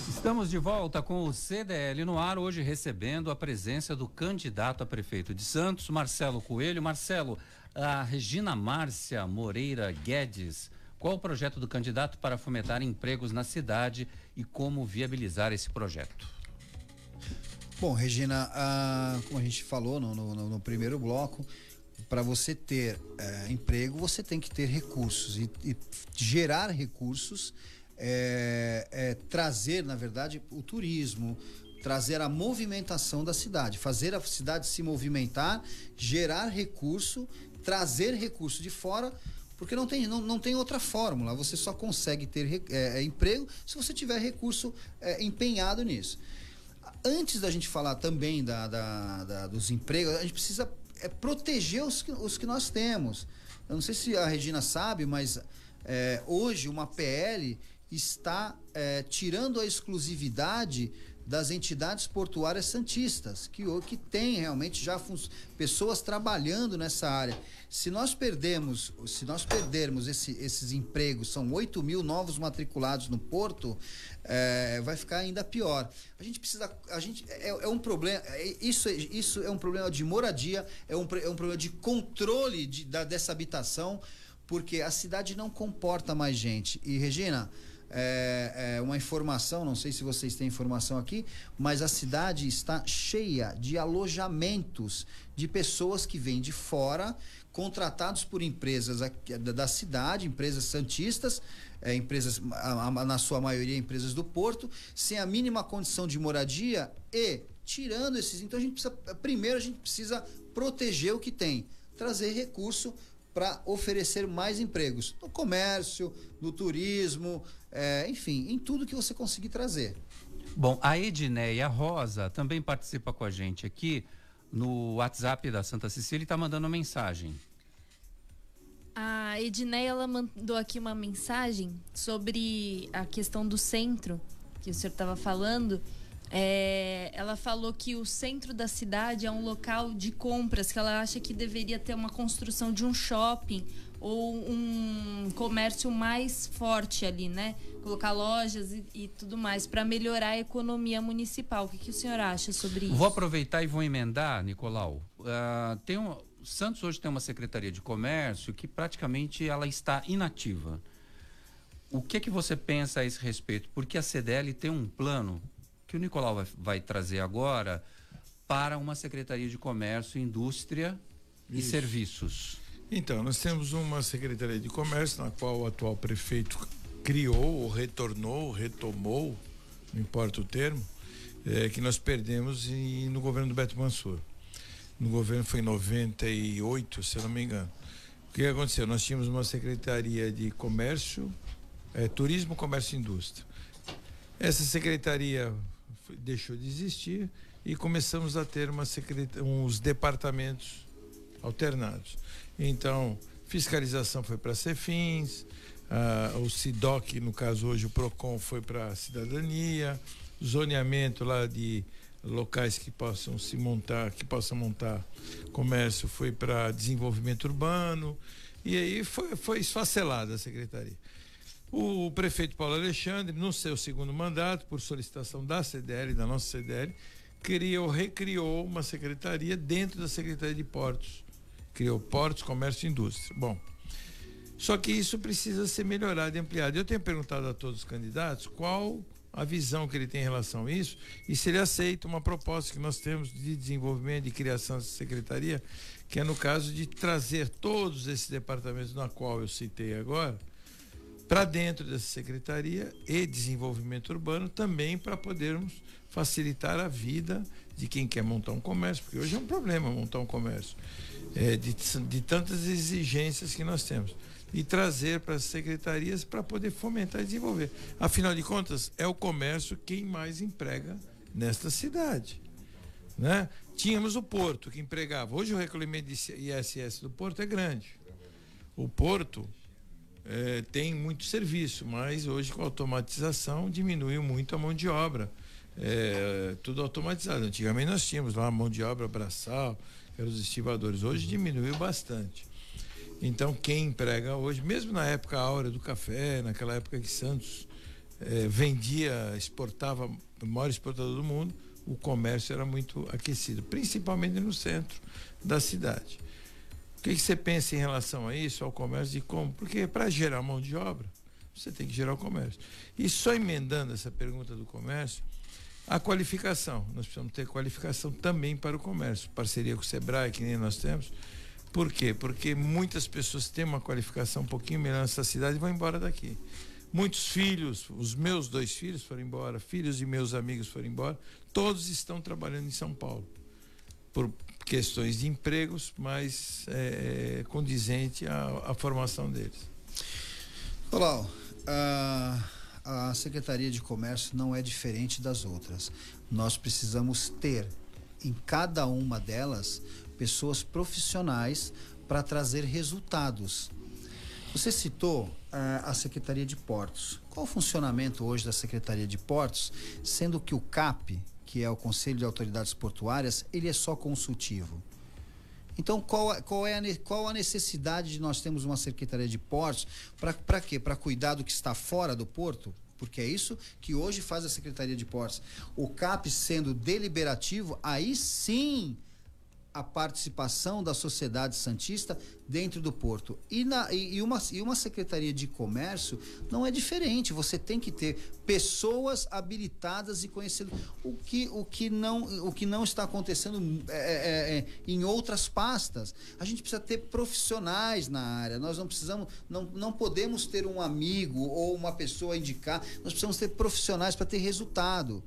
Estamos de volta com o CDL no ar, hoje recebendo a presença do candidato a prefeito de Santos, Marcelo Coelho. Marcelo, a Regina Márcia Moreira Guedes qual o projeto do candidato para fomentar empregos na cidade e como viabilizar esse projeto. Bom, Regina, ah, como a gente falou no, no, no primeiro bloco, para você ter é, emprego, você tem que ter recursos e, e gerar recursos, é, é, trazer, na verdade, o turismo, trazer a movimentação da cidade, fazer a cidade se movimentar, gerar recurso, trazer recurso de fora, porque não tem, não, não tem outra fórmula. Você só consegue ter é, emprego se você tiver recurso é, empenhado nisso antes da gente falar também da, da, da dos empregos, a gente precisa é, proteger os que, os que nós temos. Eu não sei se a Regina sabe, mas é, hoje uma PL está é, tirando a exclusividade das entidades portuárias santistas, que, que tem realmente já pessoas trabalhando nessa área. Se nós perdemos, se nós perdermos esse, esses empregos, são 8 mil novos matriculados no porto, é, vai ficar ainda pior. A gente precisa, a gente é, é um problema, é, isso, isso é um problema de moradia, é um, é um problema de controle de, da, dessa habitação, porque a cidade não comporta mais gente. E Regina, é, é, uma informação, não sei se vocês têm informação aqui, mas a cidade está cheia de alojamentos de pessoas que vêm de fora, contratados por empresas da cidade, empresas santistas, é, empresas, a, a, na sua maioria empresas do Porto, sem a mínima condição de moradia e tirando esses. Então a gente precisa, primeiro a gente precisa proteger o que tem, trazer recurso para oferecer mais empregos no comércio, no turismo, é, enfim, em tudo que você conseguir trazer. Bom, a Edneia Rosa também participa com a gente aqui no WhatsApp da Santa Cecília e está mandando uma mensagem. A Edneia ela mandou aqui uma mensagem sobre a questão do centro que o senhor estava falando. É, ela falou que o centro da cidade é um local de compras, que ela acha que deveria ter uma construção de um shopping ou um comércio mais forte ali, né? Colocar lojas e, e tudo mais para melhorar a economia municipal. O que, que, o senhor acha sobre isso? Vou aproveitar e vou emendar, Nicolau. Uh, tem um, Santos hoje tem uma secretaria de comércio que praticamente ela está inativa. O que que você pensa a esse respeito? Porque a CDL tem um plano que o Nicolau vai, vai trazer agora para uma Secretaria de Comércio, Indústria Isso. e Serviços. Então, nós temos uma Secretaria de Comércio na qual o atual prefeito criou, ou retornou, retomou, não importa o termo, é, que nós perdemos em, no governo do Beto Mansur. No governo foi em 98, se não me engano. O que aconteceu? Nós tínhamos uma Secretaria de Comércio, é, Turismo, Comércio e Indústria. Essa secretaria deixou de existir e começamos a ter uma uns departamentos alternados. Então, fiscalização foi para Cefins, uh, o SIDOC, no caso hoje o PROCON, foi para cidadania, zoneamento lá de locais que possam se montar, que possam montar comércio foi para desenvolvimento urbano e aí foi, foi esfacelada a secretaria. O prefeito Paulo Alexandre, no seu segundo mandato, por solicitação da CDL, da nossa CDL, criou, recriou uma secretaria dentro da Secretaria de Portos. Criou Portos, Comércio e Indústria. Bom, só que isso precisa ser melhorado e ampliado. Eu tenho perguntado a todos os candidatos qual a visão que ele tem em relação a isso e se ele aceita uma proposta que nós temos de desenvolvimento, de criação dessa secretaria, que é no caso de trazer todos esses departamentos na qual eu citei agora, para dentro dessa secretaria e desenvolvimento urbano também para podermos facilitar a vida de quem quer montar um comércio, porque hoje é um problema montar um comércio, é, de, de tantas exigências que nós temos. E trazer para as secretarias para poder fomentar e desenvolver. Afinal de contas, é o comércio quem mais emprega nesta cidade. Né? Tínhamos o porto que empregava. Hoje o recolhimento de ISS do porto é grande. O porto é, tem muito serviço, mas hoje com a automatização diminuiu muito a mão de obra. É, tudo automatizado. Antigamente nós tínhamos lá mão de obra braçal, que eram os estivadores. Hoje diminuiu bastante. Então quem emprega hoje, mesmo na época áurea do café, naquela época que Santos é, vendia, exportava, o maior exportador do mundo, o comércio era muito aquecido, principalmente no centro da cidade. O que, que você pensa em relação a isso, ao comércio de como? Porque para gerar mão de obra, você tem que gerar o comércio. E só emendando essa pergunta do comércio, a qualificação. Nós precisamos ter qualificação também para o comércio. Parceria com o Sebrae, que nem nós temos. Por quê? Porque muitas pessoas têm uma qualificação um pouquinho melhor nessa cidade e vão embora daqui. Muitos filhos, os meus dois filhos foram embora, filhos de meus amigos foram embora, todos estão trabalhando em São Paulo. Por questões de empregos, mas é, é condizente à, à formação deles. Olá, a, a Secretaria de Comércio não é diferente das outras. Nós precisamos ter em cada uma delas pessoas profissionais para trazer resultados. Você citou uh, a Secretaria de Portos. Qual o funcionamento hoje da Secretaria de Portos, sendo que o CAP, que é o Conselho de Autoridades Portuárias, ele é só consultivo? Então, qual, qual, é a, qual a necessidade de nós termos uma Secretaria de Portos? Para quê? Para cuidar do que está fora do porto? Porque é isso que hoje faz a Secretaria de Portos. O CAP sendo deliberativo, aí sim a participação da sociedade santista dentro do porto. E, na, e, uma, e uma secretaria de comércio não é diferente. Você tem que ter pessoas habilitadas e conhecidas. O que, o que, não, o que não está acontecendo é, é, é, em outras pastas. A gente precisa ter profissionais na área. Nós não precisamos, não, não podemos ter um amigo ou uma pessoa a indicar. Nós precisamos ter profissionais para ter resultado.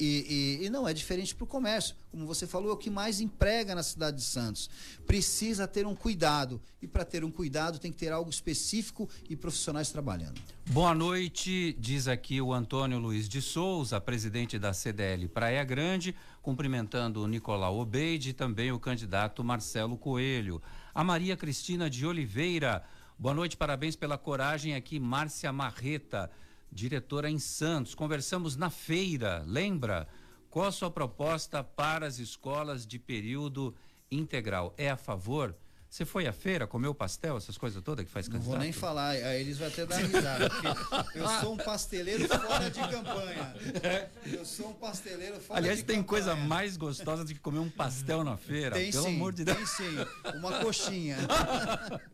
E, e, e, não é diferente para o comércio. Como você falou, é o que mais emprega na cidade de Santos. Precisa ter um cuidado. E para ter um cuidado, tem que ter algo específico e profissionais trabalhando. Boa noite, diz aqui o Antônio Luiz de Souza, presidente da CDL Praia Grande, cumprimentando o Nicolau Obeide e também o candidato Marcelo Coelho. A Maria Cristina de Oliveira. Boa noite, parabéns pela coragem aqui, Márcia Marreta diretora em Santos. Conversamos na feira, lembra? Qual a sua proposta para as escolas de período integral? É a favor? Você foi à feira, comeu pastel, essas coisas todas que faz candidato? Não vou nem falar, aí eles vão até dar risada. eu sou um pasteleiro fora de campanha. Eu sou um pasteleiro fora Aliás, de tem campanha. coisa mais gostosa do que comer um pastel na feira. Tem pelo sim, amor de Deus. tem sim. Uma coxinha.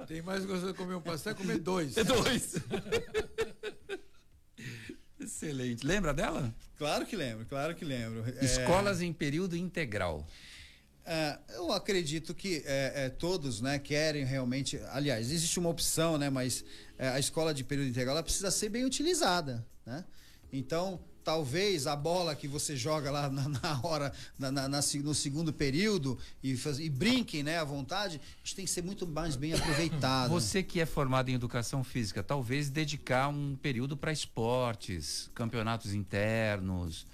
Tem mais gostoso de comer um pastel é comer dois. É dois. Excelente. Lembra dela? Claro que lembro, claro que lembro. Escolas é... em período integral. É, eu acredito que é, é, todos né, querem realmente. Aliás, existe uma opção, né, mas é, a escola de período integral precisa ser bem utilizada. Né? Então, talvez a bola que você joga lá na, na hora, na, na, no segundo período e, faz, e brinquem né, à vontade, isso tem que ser muito mais bem aproveitado. Você que é formado em educação física, talvez dedicar um período para esportes, campeonatos internos,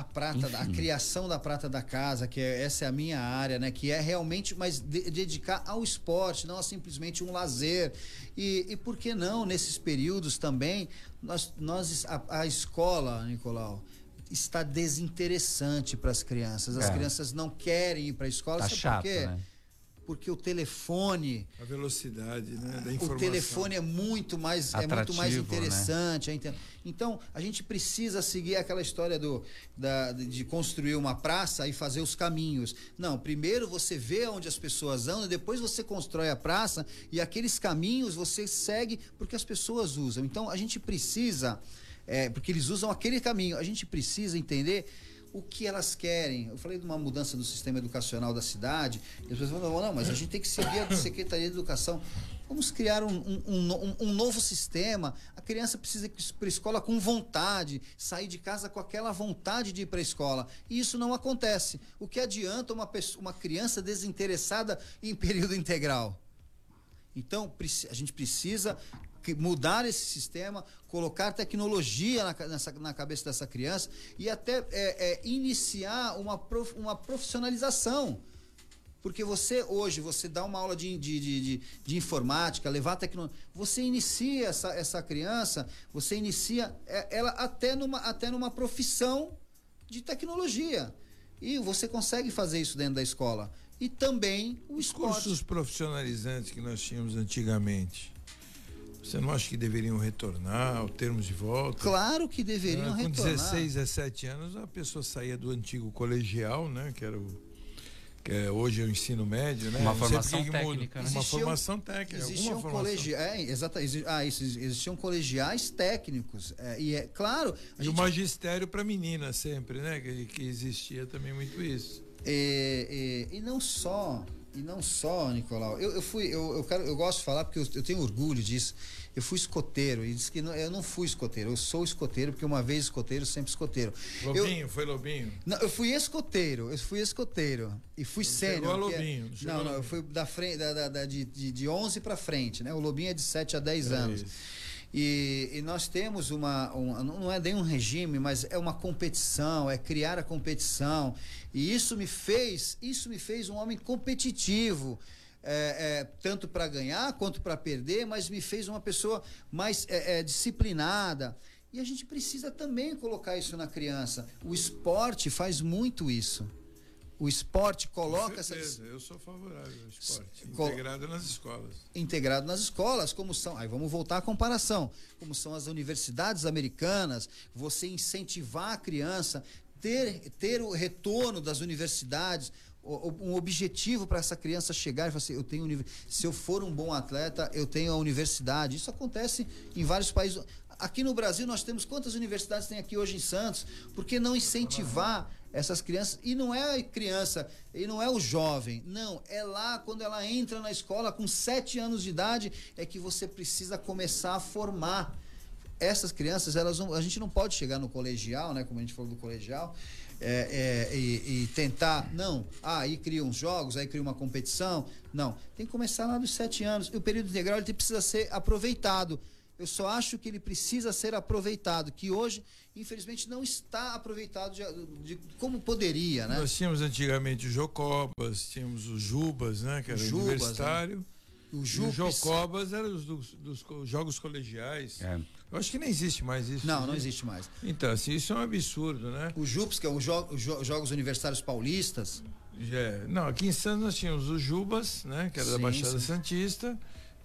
a prata, Enfim. a criação da prata da casa, que é, essa é a minha área, né? Que é realmente, mas de, dedicar ao esporte, não a simplesmente um lazer. E, e por que não, nesses períodos também, nós, nós a, a escola, Nicolau, está desinteressante para as crianças. As é. crianças não querem ir para a escola, tá sabe chato, por quê? Né? Porque o telefone a velocidade né, da informação. o telefone é muito mais Atrativo, é muito mais interessante né? então a gente precisa seguir aquela história do da, de construir uma praça e fazer os caminhos. Não primeiro você vê onde as pessoas andam depois você constrói a praça e aqueles caminhos você segue porque as pessoas usam. Então a gente precisa é, porque eles usam aquele caminho. A gente precisa entender o que elas querem. Eu falei de uma mudança do sistema educacional da cidade, e as pessoas falam, não, mas a gente tem que seguir a Secretaria de Educação. Vamos criar um, um, um, um novo sistema. A criança precisa ir para a escola com vontade, sair de casa com aquela vontade de ir para a escola. E isso não acontece. O que adianta uma, pessoa, uma criança desinteressada em período integral? Então, a gente precisa mudar esse sistema, colocar tecnologia na, nessa, na cabeça dessa criança e até é, é, iniciar uma, prof, uma profissionalização. Porque você, hoje, você dá uma aula de, de, de, de informática, levar tecnologia. Você inicia essa, essa criança, você inicia é, ela até numa, até numa profissão de tecnologia. E você consegue fazer isso dentro da escola. E também o Os esporte. cursos profissionalizantes que nós tínhamos antigamente você não acha que deveriam retornar, ao termos de volta? Claro que deveriam ah, com retornar. Com 16, 17 anos, a pessoa saía do antigo colegial, né? Que era o, que é, hoje é o ensino médio, né? Uma formação que técnica. Né? Uma formação técnica. Existiam colegiais, é, exata, exi ah, isso, existiam colegiais técnicos. É, e é claro. e gente... o magistério para menina sempre, né? Que, que existia também muito isso. E, e, e não só e não só, Nicolau. Eu, eu fui, eu, eu, quero, eu gosto de falar porque eu, eu tenho orgulho disso. Eu fui escoteiro e disse que não, eu não fui escoteiro, eu sou escoteiro porque uma vez escoteiro, sempre escoteiro. Lobinho, eu, foi Lobinho? Não, eu fui escoteiro, eu fui escoteiro e fui sênior. Chegou a Lobinho. É, não, não, eu fui da frente, da, da, da de, de, de 11 para frente, né? O Lobinho é de 7 a 10 é anos. Isso. E, e, nós temos uma, uma, não é nem um regime, mas é uma competição, é criar a competição. E isso me fez, isso me fez um homem competitivo. É, é, tanto para ganhar quanto para perder, mas me fez uma pessoa mais é, é, disciplinada. E a gente precisa também colocar isso na criança. O esporte faz muito isso. O esporte coloca Com certeza, essas... Eu sou favorável ao esporte. Integrado nas escolas. Integrado nas escolas, como são. Aí vamos voltar à comparação. Como são as universidades americanas, você incentivar a criança, ter, ter o retorno das universidades, um objetivo para essa criança chegar e falar assim, eu tenho se eu for um bom atleta, eu tenho a universidade. Isso acontece em vários países. Aqui no Brasil nós temos quantas universidades tem aqui hoje em Santos? Por que não incentivar essas crianças. E não é a criança, e não é o jovem. Não, é lá quando ela entra na escola com sete anos de idade, é que você precisa começar a formar. Essas crianças, elas a gente não pode chegar no colegial, né? Como a gente falou do colegial, é, é, e, e, tentar, não, ah, aí cria uns jogos, aí cria uma competição. Não, tem que começar lá dos sete anos. E o período integral ele precisa ser aproveitado. Eu só acho que ele precisa ser aproveitado, que hoje, infelizmente, não está aproveitado de, de como poderia, né? Nós tínhamos antigamente o Jocobas, tínhamos o Jubas, né? Que era Jubas, universitário. Né? O, o Jocobas era dos, dos, dos, jogos colegiais. É. Eu acho que nem existe mais isso. Não, né? não existe mais. Então, assim, isso é um absurdo, né? O JUPS, que é os jo jo Jogos Universitários Paulistas. É, não, aqui em Santos nós tínhamos o Jubas, né? Que era sim, da Baixada sim. Santista.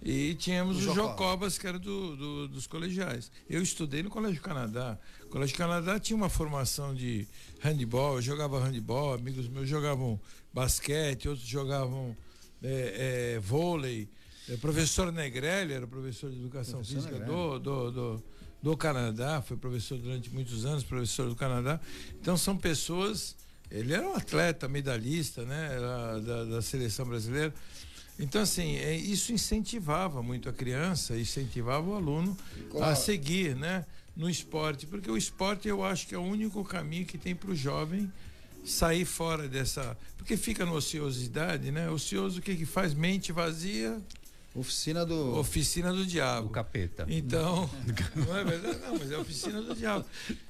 E tínhamos os Jocobas, que era do, do, dos colegiais. Eu estudei no Colégio Canadá. O Colégio Canadá tinha uma formação de handball, eu jogava handball, amigos meus jogavam basquete, outros jogavam é, é, vôlei. O é, professor Negrelli era professor de educação professor física do, do, do, do Canadá, foi professor durante muitos anos, professor do Canadá. Então são pessoas. Ele era um atleta, medalhista, né? Da, da seleção brasileira. Então, assim, é, isso incentivava muito a criança, incentivava o aluno claro. a seguir, né? No esporte, porque o esporte eu acho que é o único caminho que tem para o jovem sair fora dessa. Porque fica na ociosidade, né? Ocioso o que que faz? Mente vazia, Oficina do. Oficina do diabo. O capeta. Então. não é verdade? Não, mas é oficina do diabo.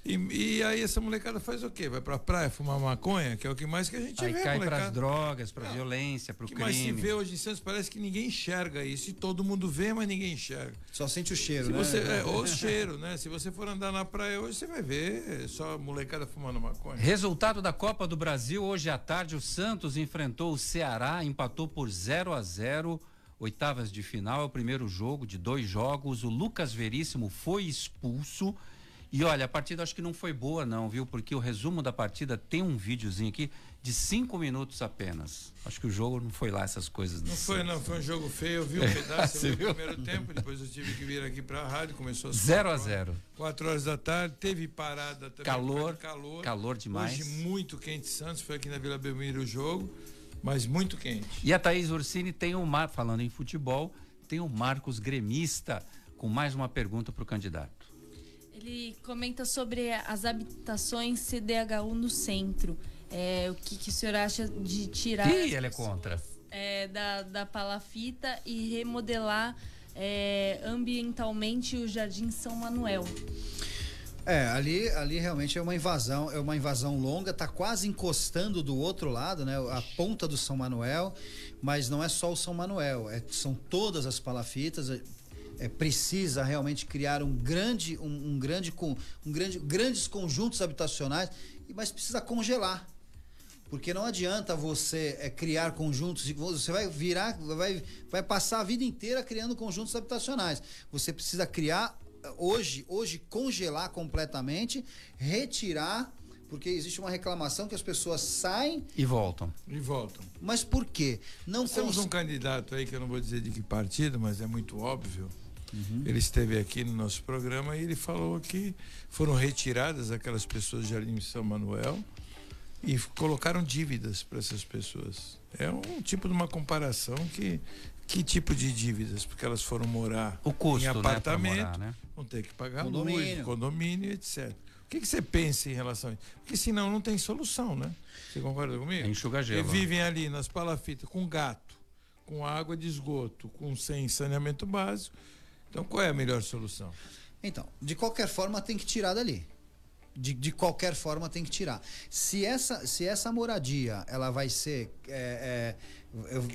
E, e aí essa molecada faz o quê? Vai pra praia fumar maconha, que é o que mais que a gente aí vê. Aí cai molecada. pras drogas, pra não, violência, pro que crime. Mas se vê hoje em Santos, parece que ninguém enxerga isso. E todo mundo vê, mas ninguém enxerga. Só sente o cheiro, se né? Você, é, o cheiro, né? Se você for andar na praia hoje, você vai ver só molecada fumando maconha. Resultado da Copa do Brasil, hoje à tarde, o Santos enfrentou o Ceará, empatou por 0 a 0 oitavas de final, é o primeiro jogo de dois jogos. O Lucas Veríssimo foi expulso. E olha, a partida acho que não foi boa, não, viu? Porque o resumo da partida tem um videozinho aqui de cinco minutos apenas. Acho que o jogo não foi lá essas coisas. Não foi, não, foi um jogo feio. Eu vi um pedaço no primeiro tempo, depois eu tive que vir aqui para a rádio, começou 0 a 0 Quatro horas da tarde, teve parada também. Calor, calor, calor demais. Hoje muito quente Santos, foi aqui na Vila Belmiro o jogo mas muito quente. E a Thaís Ursini tem o Mar, falando em futebol, tem o Marcos Gremista com mais uma pergunta para o candidato. Ele comenta sobre as habitações CDHU no centro. É, o que, que o senhor acha de tirar. E ele é contra. É, da, da palafita e remodelar é, ambientalmente o Jardim São Manuel. É, ali, ali realmente é uma invasão, é uma invasão longa, está quase encostando do outro lado, né? A ponta do São Manuel, mas não é só o São Manuel, é, são todas as palafitas. É, é precisa realmente criar um grande, um, um grande, com um grande, grandes conjuntos habitacionais, mas precisa congelar. Porque não adianta você é, criar conjuntos, você vai virar, vai, vai passar a vida inteira criando conjuntos habitacionais. Você precisa criar hoje, hoje congelar completamente, retirar Porque existe uma reclamação que as pessoas saem e voltam. E voltam. Mas por quê? Não Nós temos um candidato aí que eu não vou dizer de que partido, mas é muito óbvio. Uhum. Ele esteve aqui no nosso programa e ele falou que foram retiradas aquelas pessoas de Jardim São Manuel e colocaram dívidas para essas pessoas. É um tipo de uma comparação que que tipo de dívidas? Porque elas foram morar o custo, em apartamento, né, morar, né? vão ter que pagar condomínio. luz, condomínio, etc. O que, que você pensa em relação a isso? Porque senão não tem solução, né? Você concorda comigo? É enxuga gelo. E vivem ali nas palafitas com gato, com água de esgoto, com sem saneamento básico. Então qual é a melhor solução? Então, de qualquer forma tem que tirar dali de, de qualquer forma tem que tirar. Se essa, se essa moradia ela vai ser é, é,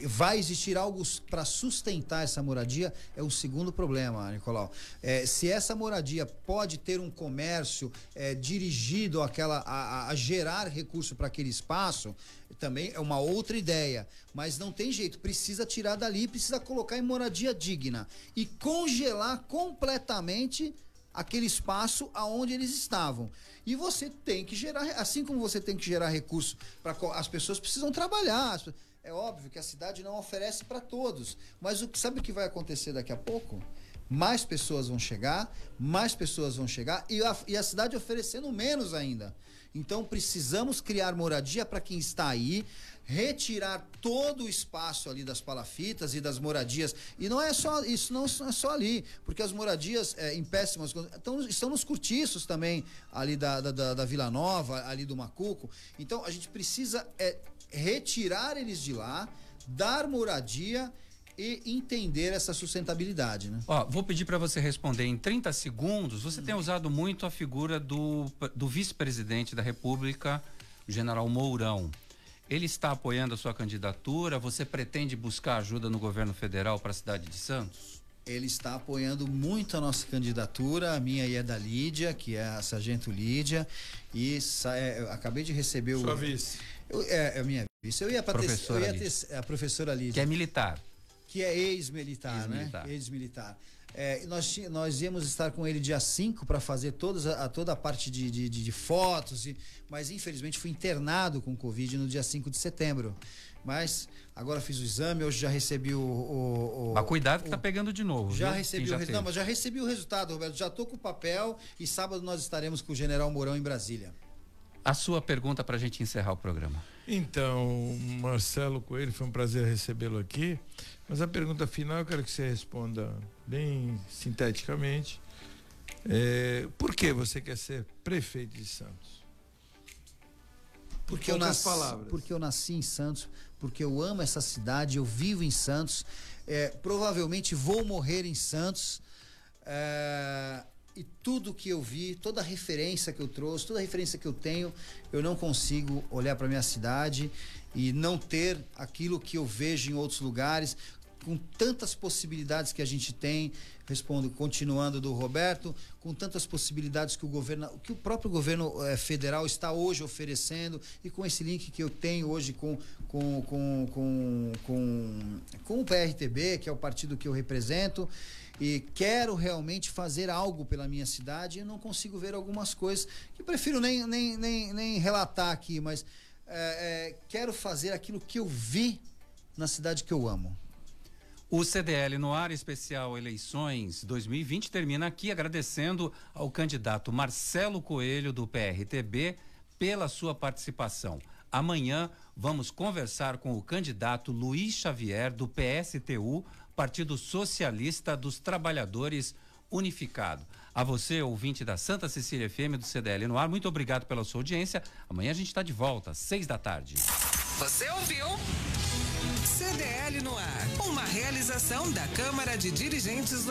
vai existir algo para sustentar essa moradia é um segundo problema, Nicolau. É, se essa moradia pode ter um comércio é, dirigido àquela, a, a gerar recurso para aquele espaço, também é uma outra ideia. Mas não tem jeito, precisa tirar dali, precisa colocar em moradia digna e congelar completamente aquele espaço aonde eles estavam. E você tem que gerar, assim como você tem que gerar recurso para as pessoas precisam trabalhar. É óbvio que a cidade não oferece para todos, mas o sabe o que vai acontecer daqui a pouco? Mais pessoas vão chegar, mais pessoas vão chegar e a, e a cidade oferecendo menos ainda. Então precisamos criar moradia para quem está aí, retirar todo o espaço ali das palafitas e das moradias. E não é só isso, não é só ali, porque as moradias é, em péssimas estão, estão nos cortiços também, ali da, da, da, Vila Nova, ali do Macuco. Então a gente precisa é, retirar eles de lá, dar moradia e entender essa sustentabilidade, né? Ó, vou pedir para você responder em 30 segundos. Você tem usado muito a figura do, do vice-presidente da República, o general Mourão. Ele está apoiando a sua candidatura? Você pretende buscar ajuda no governo federal para a cidade de Santos? Ele está apoiando muito a nossa candidatura, a minha e a da Lídia, que é a Sargento Lídia. E é, acabei de receber o. Sua vice. Eu, é, é a minha vice. Eu ia para ter a professora Lídia. Que é militar. Que é ex-militar, ex né? Ex-militar. É, nós, nós íamos estar com ele dia 5 para fazer todos a, toda a parte de, de, de, de fotos, e, mas infelizmente fui internado com Covid no dia 5 de setembro. Mas agora fiz o exame, hoje já recebi o. o, o mas cuidado que o, tá pegando de novo. Já viu? recebi já o resultado. Não, mas já recebi o resultado, Roberto. Já tô com o papel e sábado nós estaremos com o General Mourão em Brasília. A sua pergunta para a gente encerrar o programa. Então, Marcelo Coelho, foi um prazer recebê-lo aqui. Mas a pergunta final eu quero que você responda bem sinteticamente. É, por que você quer ser prefeito de Santos? Porque eu, nasci, palavras. porque eu nasci em Santos, porque eu amo essa cidade, eu vivo em Santos, é, provavelmente vou morrer em Santos. É, e tudo que eu vi, toda referência que eu trouxe, toda referência que eu tenho, eu não consigo olhar para minha cidade e não ter aquilo que eu vejo em outros lugares, com tantas possibilidades que a gente tem, respondo continuando do Roberto, com tantas possibilidades que o governo, que o próprio governo eh, federal está hoje oferecendo e com esse link que eu tenho hoje com com, com, com, com, com o PRTB, que é o partido que eu represento, e quero realmente fazer algo pela minha cidade, eu não consigo ver algumas coisas que prefiro nem, nem, nem, nem relatar aqui, mas é, é, quero fazer aquilo que eu vi na cidade que eu amo. O CDL no ar especial eleições 2020 termina aqui agradecendo ao candidato Marcelo Coelho do PRTB pela sua participação. Amanhã vamos conversar com o candidato Luiz Xavier do PSTU, Partido Socialista dos Trabalhadores Unificado. A você, ouvinte da Santa Cecília FM do CDL no ar, muito obrigado pela sua audiência. Amanhã a gente está de volta, às seis da tarde. Você ouviu? CDL no ar. Uma realização da Câmara de Dirigentes do